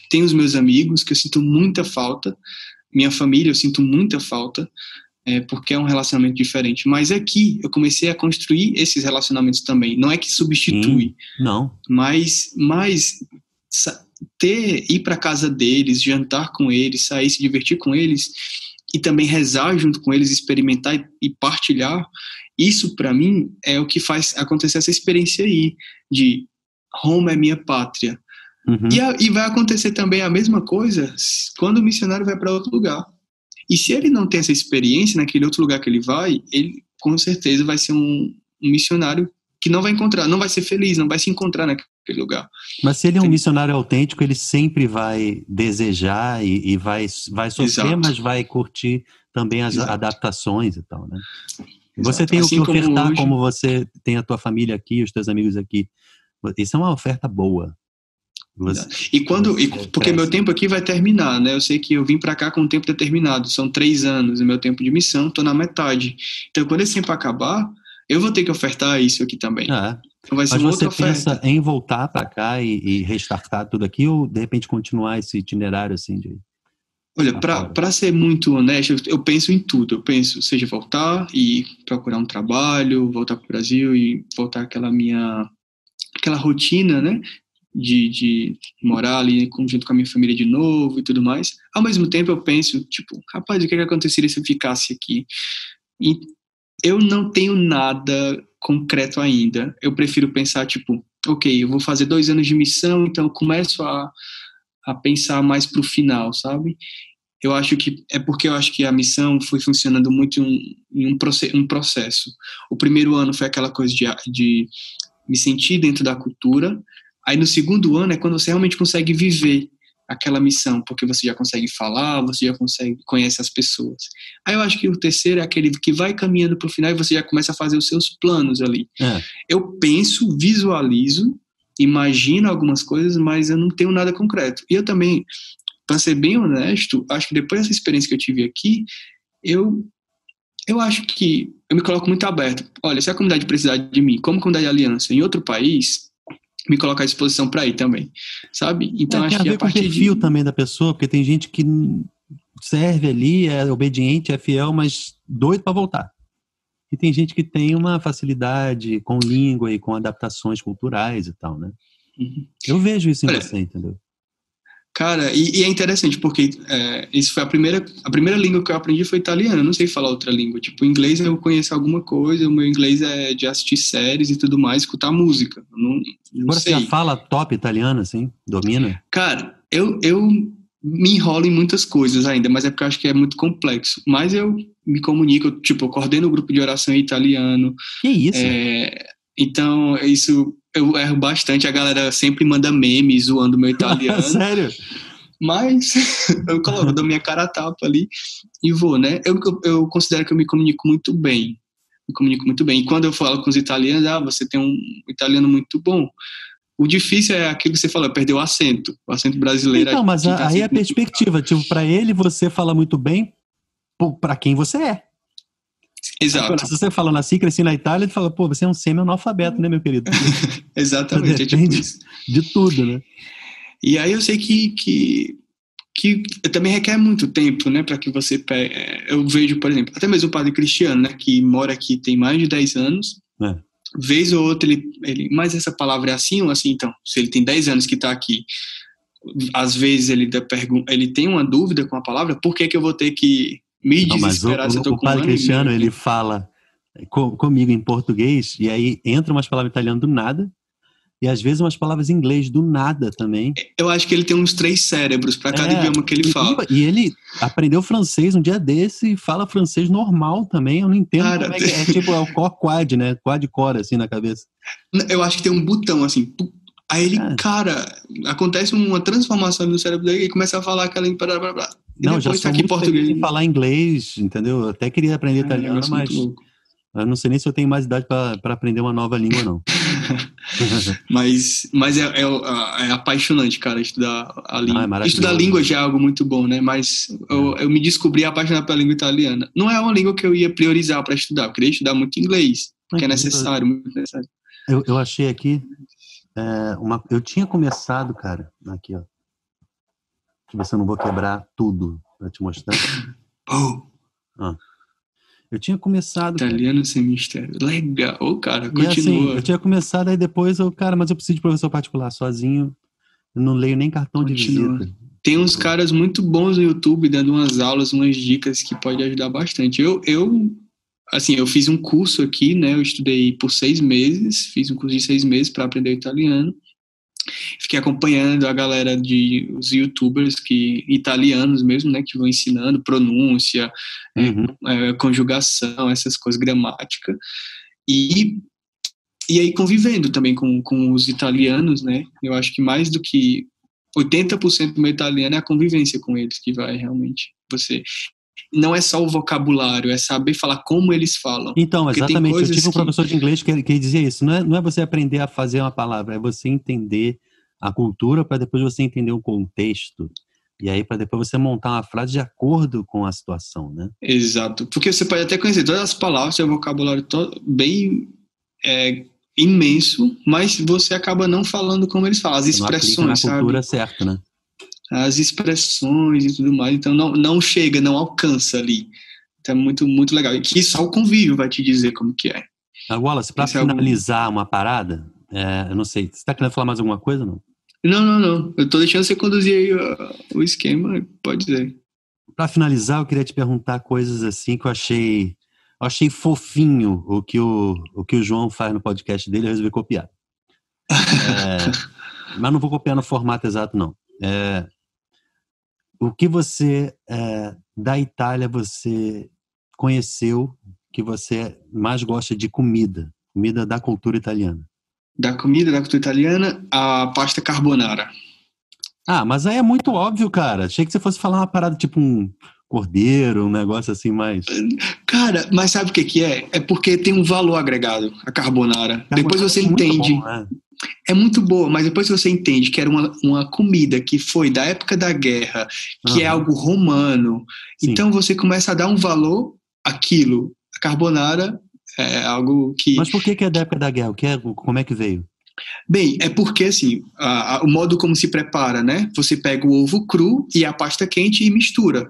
Tem os meus amigos que eu sinto muita falta, minha família eu sinto muita falta, é, porque é um relacionamento diferente. Mas aqui eu comecei a construir esses relacionamentos também. Não é que substitui. Hum, não. Mas, mas ter ir para casa deles, jantar com eles, sair, se divertir com eles e também rezar junto com eles, experimentar e, e partilhar. Isso para mim é o que faz acontecer essa experiência aí de Roma é minha pátria. Uhum. E, a, e vai acontecer também a mesma coisa quando o missionário vai para outro lugar. E se ele não tem essa experiência naquele outro lugar que ele vai, ele com certeza vai ser um, um missionário que não vai encontrar, não vai ser feliz, não vai se encontrar naquele lugar. Mas se ele é um missionário autêntico, ele sempre vai desejar e, e vai, vai sofrer, Exato. mas vai curtir também as Exato. adaptações e tal, né? Exato. Você tem Assim o que como ofertar, hoje- como você tem a tua família aqui, os teus amigos aqui. Isso é uma oferta boa. E quando. e- Você porque meu tempo aqui vai terminar, né? Eu sei que eu vim pra cá com o tempo determinado. São três anos o meu tempo de missão, tô na metade. Então, quando esse tempo acabar, eu vou ter que ofertar isso aqui também. Ah, Então, vai ser mas uma você outra oferta. pensa em voltar para cá e, e restartar tudo aqui ou de repente continuar esse itinerário assim de Olha, para ser muito honesto, eu, eu penso em tudo. Eu penso, seja voltar e procurar um trabalho, voltar para o Brasil e voltar aquela minha aquela rotina, né, de, de morar ali junto com a minha família de novo e tudo mais. Ao mesmo tempo, eu penso, tipo, rapaz, o que, que aconteceria se eu ficasse aqui? E eu não tenho nada concreto ainda. Eu prefiro pensar, tipo, ok, eu vou fazer dois anos de missão, então começo a a pensar mais para o final, sabe? Eu acho que é porque eu acho que a missão foi funcionando muito em um, em um processo. O primeiro ano foi aquela coisa de, de me sentir dentro da cultura. Aí no segundo ano é quando você realmente consegue viver aquela missão, porque você já consegue falar, você já consegue conhece as pessoas. Aí eu acho que o terceiro é aquele que vai caminhando para o final e você já começa a fazer os seus planos ali. É. Eu penso, visualizo, imagino algumas coisas, mas eu não tenho nada concreto. E eu também, para ser bem honesto, acho que depois dessa experiência que eu tive aqui, eu eu acho que eu me coloco muito aberto. Olha, se a comunidade precisar de mim, como comunidade de aliança em outro país, me colocar à disposição para ir também, sabe? Então É, acho a que ver a com o partir perfil de também da pessoa, porque tem gente que serve ali, é obediente, é fiel, mas doido para voltar. E tem gente que tem uma facilidade com língua e com adaptações culturais e tal, né? Uhum. Eu vejo isso em Olha, você, entendeu? Cara, e, e é interessante porque é, isso foi a primeira, a primeira língua que eu aprendi foi italiano. Eu não sei falar outra língua. Tipo, inglês eu conheço alguma coisa. O meu inglês é de assistir séries e tudo mais, escutar música. Eu não, não Agora sei. você já fala top italiano, assim? Domina? Cara, eu, eu me enrolo em muitas coisas ainda, mas é porque eu acho que é muito complexo. Mas eu me comunico, tipo, eu coordeno o grupo de oração em italiano. Que isso? É, então, isso eu erro bastante. A galera sempre manda memes zoando meu italiano. Sério? Mas eu coloco, dou minha cara a tapa ali e vou, né? Eu, eu, considero que eu me comunico muito bem. Me comunico muito bem. E quando eu falo com os italianos, ah, você tem um italiano muito bom. O difícil é aquilo que você falou, é perder o acento. O acento brasileiro. Então, mas tá aí é a perspectiva. Tipo, para ele você fala muito bem para quem você é. Exato, Agora, se você fala nasci, cresci na Itália, ele fala, pô, você é um semi-analfabeto, né, meu querido? exatamente. É tipo isso. De tudo, né? E aí eu sei que, que, que também requer muito tempo, né, para que você pegue. Eu vejo, por exemplo, até mesmo o padre Cristiano, né, que mora aqui tem mais de 10 anos. É. Vez ou outra ele, ele, mas essa palavra é assim ou assim? Então, se ele tem 10 anos que está aqui, às vezes ele, dá pergun- ele tem uma dúvida com a palavra, por que, que eu vou ter que me Não, mas o, desesperar se eu o, tô o com padre ano Cristiano, ele fala co- comigo em português, e aí entra umas palavras italianas do nada, e às vezes umas palavras em inglês do nada também. Eu acho que ele tem uns três cérebros para cada É, idioma que ele e- fala. E, ele aprendeu francês um dia desse e fala francês normal também. Eu não entendo Cara, como é que é. É tipo, é o core quad, né? Quad core, assim, na cabeça. Eu acho que tem um botão assim. Aí ele, É. cara, acontece uma transformação no cérebro dele e ele começa a falar aquela. Blá, blá, blá. Não, já sou tá aqui português. em falar inglês, entendeu? Eu até queria aprender É um italiano, mas eu não sei nem se eu tenho mais idade para aprender uma nova língua, não. Mas, mas é, é, é apaixonante, cara, estudar a língua. é maravilhoso. estudar língua já é algo muito bom, né? Mas eu, eu me descobri apaixonado pela língua italiana. Não é uma língua que eu ia priorizar para estudar. Eu queria estudar muito inglês, porque é necessário, muito necessário. Eu, eu achei aqui. é, uma, eu tinha começado, cara. Aqui, ó. Deixa eu ver se eu não vou quebrar tudo para te mostrar. Oh, Eu tinha começado. cara. italiano sem mistério. Legal, cara, E assim, continua. eu tinha começado, aí depois eu, cara, mas eu preciso de professor particular sozinho. Eu não leio nem cartão de Continua. visita. Tem uns caras muito bons no YouTube dando umas aulas, umas dicas que pode ajudar bastante. Eu, eu, assim, eu fiz um curso aqui, né? Eu estudei por seis meses, fiz um curso de seis meses para aprender italiano. Fiquei acompanhando a galera de os YouTubers que italianos mesmo, né? Que vão ensinando pronúncia, Uhum. é, conjugação, essas coisas, gramática. E, e aí convivendo também com, com os italianos, né? Eu acho que mais do que 80% do meu italiano é a convivência com eles que vai realmente você. Não é só o vocabulário, é saber falar como eles falam. Então, exatamente. Eu tive um professor de inglês que, que dizia isso. Não é, não é você aprender a fazer uma palavra, é você entender a cultura para depois você entender o contexto. E aí, para depois você montar uma frase de acordo com a situação, né? Exato. Porque você pode até conhecer todas as palavras, seu vocabulário todo, bem é, imenso, mas você acaba não falando como eles falam, as expressões, na cultura sabe? certa, né? As expressões e tudo mais, então não, não chega, não alcança ali. Então é muito, muito legal. E que só o convívio vai te dizer como que é. Wallace, para finalizar é algum... uma parada, é, eu não sei, você está querendo falar mais alguma coisa não? Não, não, não. Eu tô deixando você conduzir aí o, o esquema, pode dizer. Para finalizar, eu queria te perguntar coisas assim que eu achei, eu achei fofinho o que o, o que o João faz no podcast dele, eu resolvi copiar. É, mas não vou copiar no formato exato, não. É, o que você é, da Itália você conheceu que você mais gosta de comida, comida da cultura italiana? da comida da cultura italiana, a pasta carbonara. Ah, mas aí é muito óbvio, cara. Achei que você fosse falar uma parada tipo um cordeiro, um negócio assim mais. Cara, mas sabe o que, que é? É porque tem um valor agregado a carbonara. carbonara depois você é entende. Bom, né? É muito boa, mas depois você entende que era uma, uma comida que foi da época da guerra, que uhum. é algo romano. Sim. Então você começa a dar um valor àquilo. A carbonara é algo que. Mas por que, que é da época da guerra? Que é, como é que veio? Bem, é porque assim, a, a, o modo como se prepara, né? Você pega o ovo cru e a pasta quente e mistura.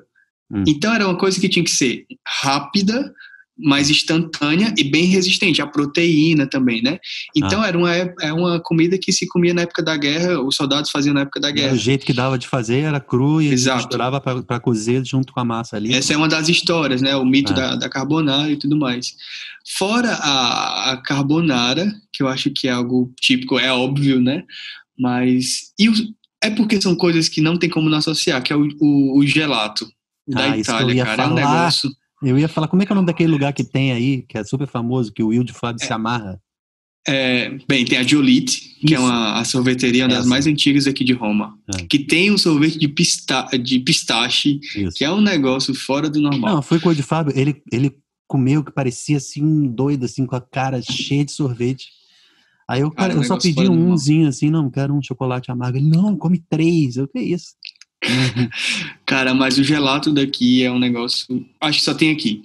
Hum. Então era uma coisa que tinha que ser rápida, mais instantânea e bem resistente, a proteína também, né? Então ah. era uma, é uma comida que se comia na época da guerra, os soldados faziam na época da guerra. o jeito que dava de fazer era cru e misturava para cozer junto com a massa ali. Essa é uma das histórias, né? O mito ah. da, da carbonara e tudo mais. Fora a, a carbonara, que eu acho que é algo típico, é óbvio, né? Mas e o, é porque são coisas que não tem como não associar, que é o, o, o gelato da ah, Itália, cara. Falar. É um negócio eu ia falar, como é que é o nome daquele lugar que tem aí, que é super famoso, que o Will de Fábio é, se amarra? É, bem, tem a Giolite, que é uma a sorveteria, uma das mais antigas aqui de Roma, é. que tem um sorvete de, pista, de pistache, Isso. que é um negócio fora do normal. Não, foi com o de Fábio, ele, ele comeu que parecia assim um doido, assim, com a cara cheia de sorvete. Aí eu, cara, cara eu só pedi umzinho assim, não, quero um chocolate amargo. Ele, não, come três. Eu, que isso? Uhum. Cara, mas o gelato daqui é um negócio. Acho que só tem aqui.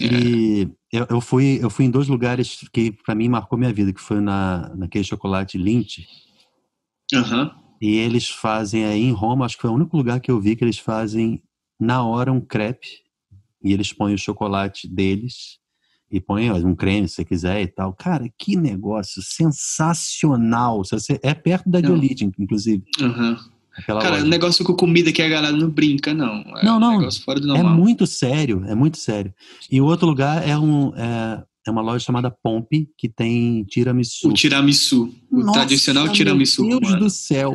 É. E eu, eu, fui, eu fui em dois lugares que para mim marcou minha vida, que foi na, naquele chocolate Lindt. Uhum. E eles fazem aí em Roma, acho que foi o único lugar que eu vi que eles fazem na hora um crepe. E eles põem o chocolate deles e põem um creme se você quiser e tal. Cara, que negócio sensacional. É perto da Diolite, inclusive. Uhum. Aquela Cara, loja. negócio com comida que a galera não brinca, não. É não, não. Um fora do é normal. É muito sério, é muito sério. E o outro lugar é, um, é, é uma loja chamada Pompe, que tem tiramisu. O tiramisu. O Nossa, tradicional tiramisu. Meu Deus mano. do céu.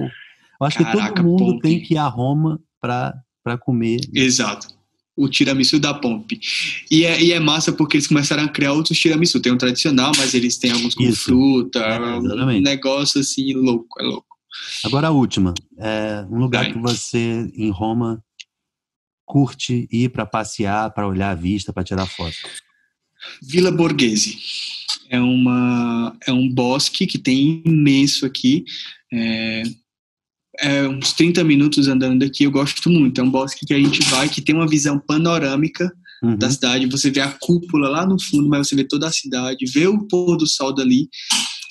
Eu acho Caraca, que todo mundo Pompe. tem que ir a Roma pra, pra comer. Exato. O tiramisu da Pompe. E é, e é massa porque eles começaram a criar outros tiramisu. Tem um tradicional, mas eles têm alguns com Isso. fruta. É, um negócio assim louco, é louco. Agora a última. É um lugar que você, em Roma, curte ir para passear, para olhar a vista, para tirar foto. Vila Borghese. É, uma, é um bosque que tem imenso aqui. É, é uns 30 minutos andando daqui, eu gosto muito. É um bosque que a gente vai, que tem uma visão panorâmica uhum. da cidade. Você vê a cúpula lá no fundo, mas você vê toda a cidade, vê o pôr do sol dali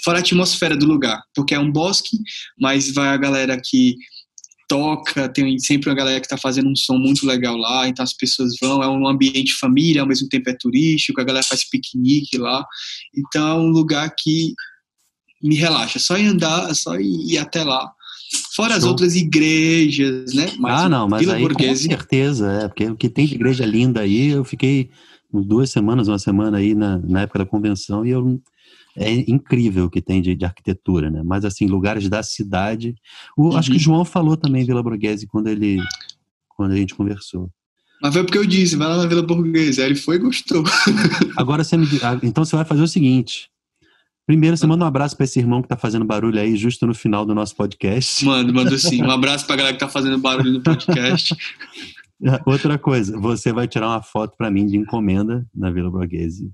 fora a atmosfera do lugar, porque é um bosque, mas vai a galera que toca, tem sempre uma galera que está fazendo um som muito legal lá, então as pessoas vão, é um ambiente família, ao mesmo tempo é turístico, a galera faz piquenique lá, então é um lugar que me relaxa, só ir andar, só ir até lá. Fora Show. as outras igrejas, né? Mas ah, não, mas Vila aí Borghese... com certeza, é, porque o que tem de igreja linda aí, eu fiquei duas semanas, uma semana aí na, na época da convenção e eu é incrível o que tem de, de, arquitetura, né? Mas assim, lugares da cidade. O, uhum. Acho que o João falou também Vila Borghese quando ele quando a gente conversou. Mas foi porque eu disse, vai lá na Vila Borghese. Aí ele foi e gostou. Agora você me, ah, então você vai fazer o seguinte. Primeiro, você manda um abraço para esse irmão que tá fazendo barulho aí, justo no final do nosso podcast. Mando, mando sim. Um abraço pra galera que tá fazendo barulho no podcast. Outra coisa, você vai tirar uma foto para mim de encomenda na Vila Borghese.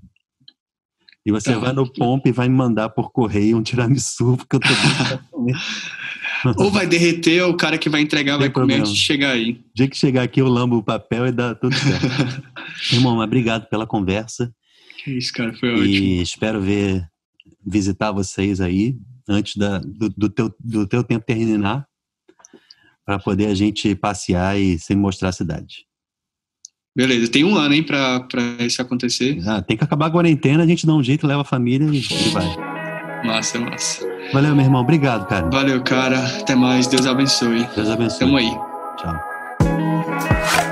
E você tá. vai no Pomp e vai me mandar por correio um tiramisu, porque eu tô Ou vai derreter, ou o cara que vai entregar vai comer antes de chegar aí. O dia que chegar aqui, eu lambo o papel e dá tudo certo. Irmão, obrigado pela conversa. Que isso, cara, foi ótimo. E espero ver, visitar vocês aí antes da, do, do, teu, do teu tempo terminar, para poder a gente passear e se mostrar a cidade. Beleza, tem um ano, hein, pra, pra isso acontecer. Ah, tem que acabar a quarentena, a gente dá um jeito, leva a família e, e vai. Massa, massa. Valeu, meu irmão. Obrigado, cara. Valeu, cara. Até mais. Deus abençoe. Deus abençoe. Tamo aí. Tchau.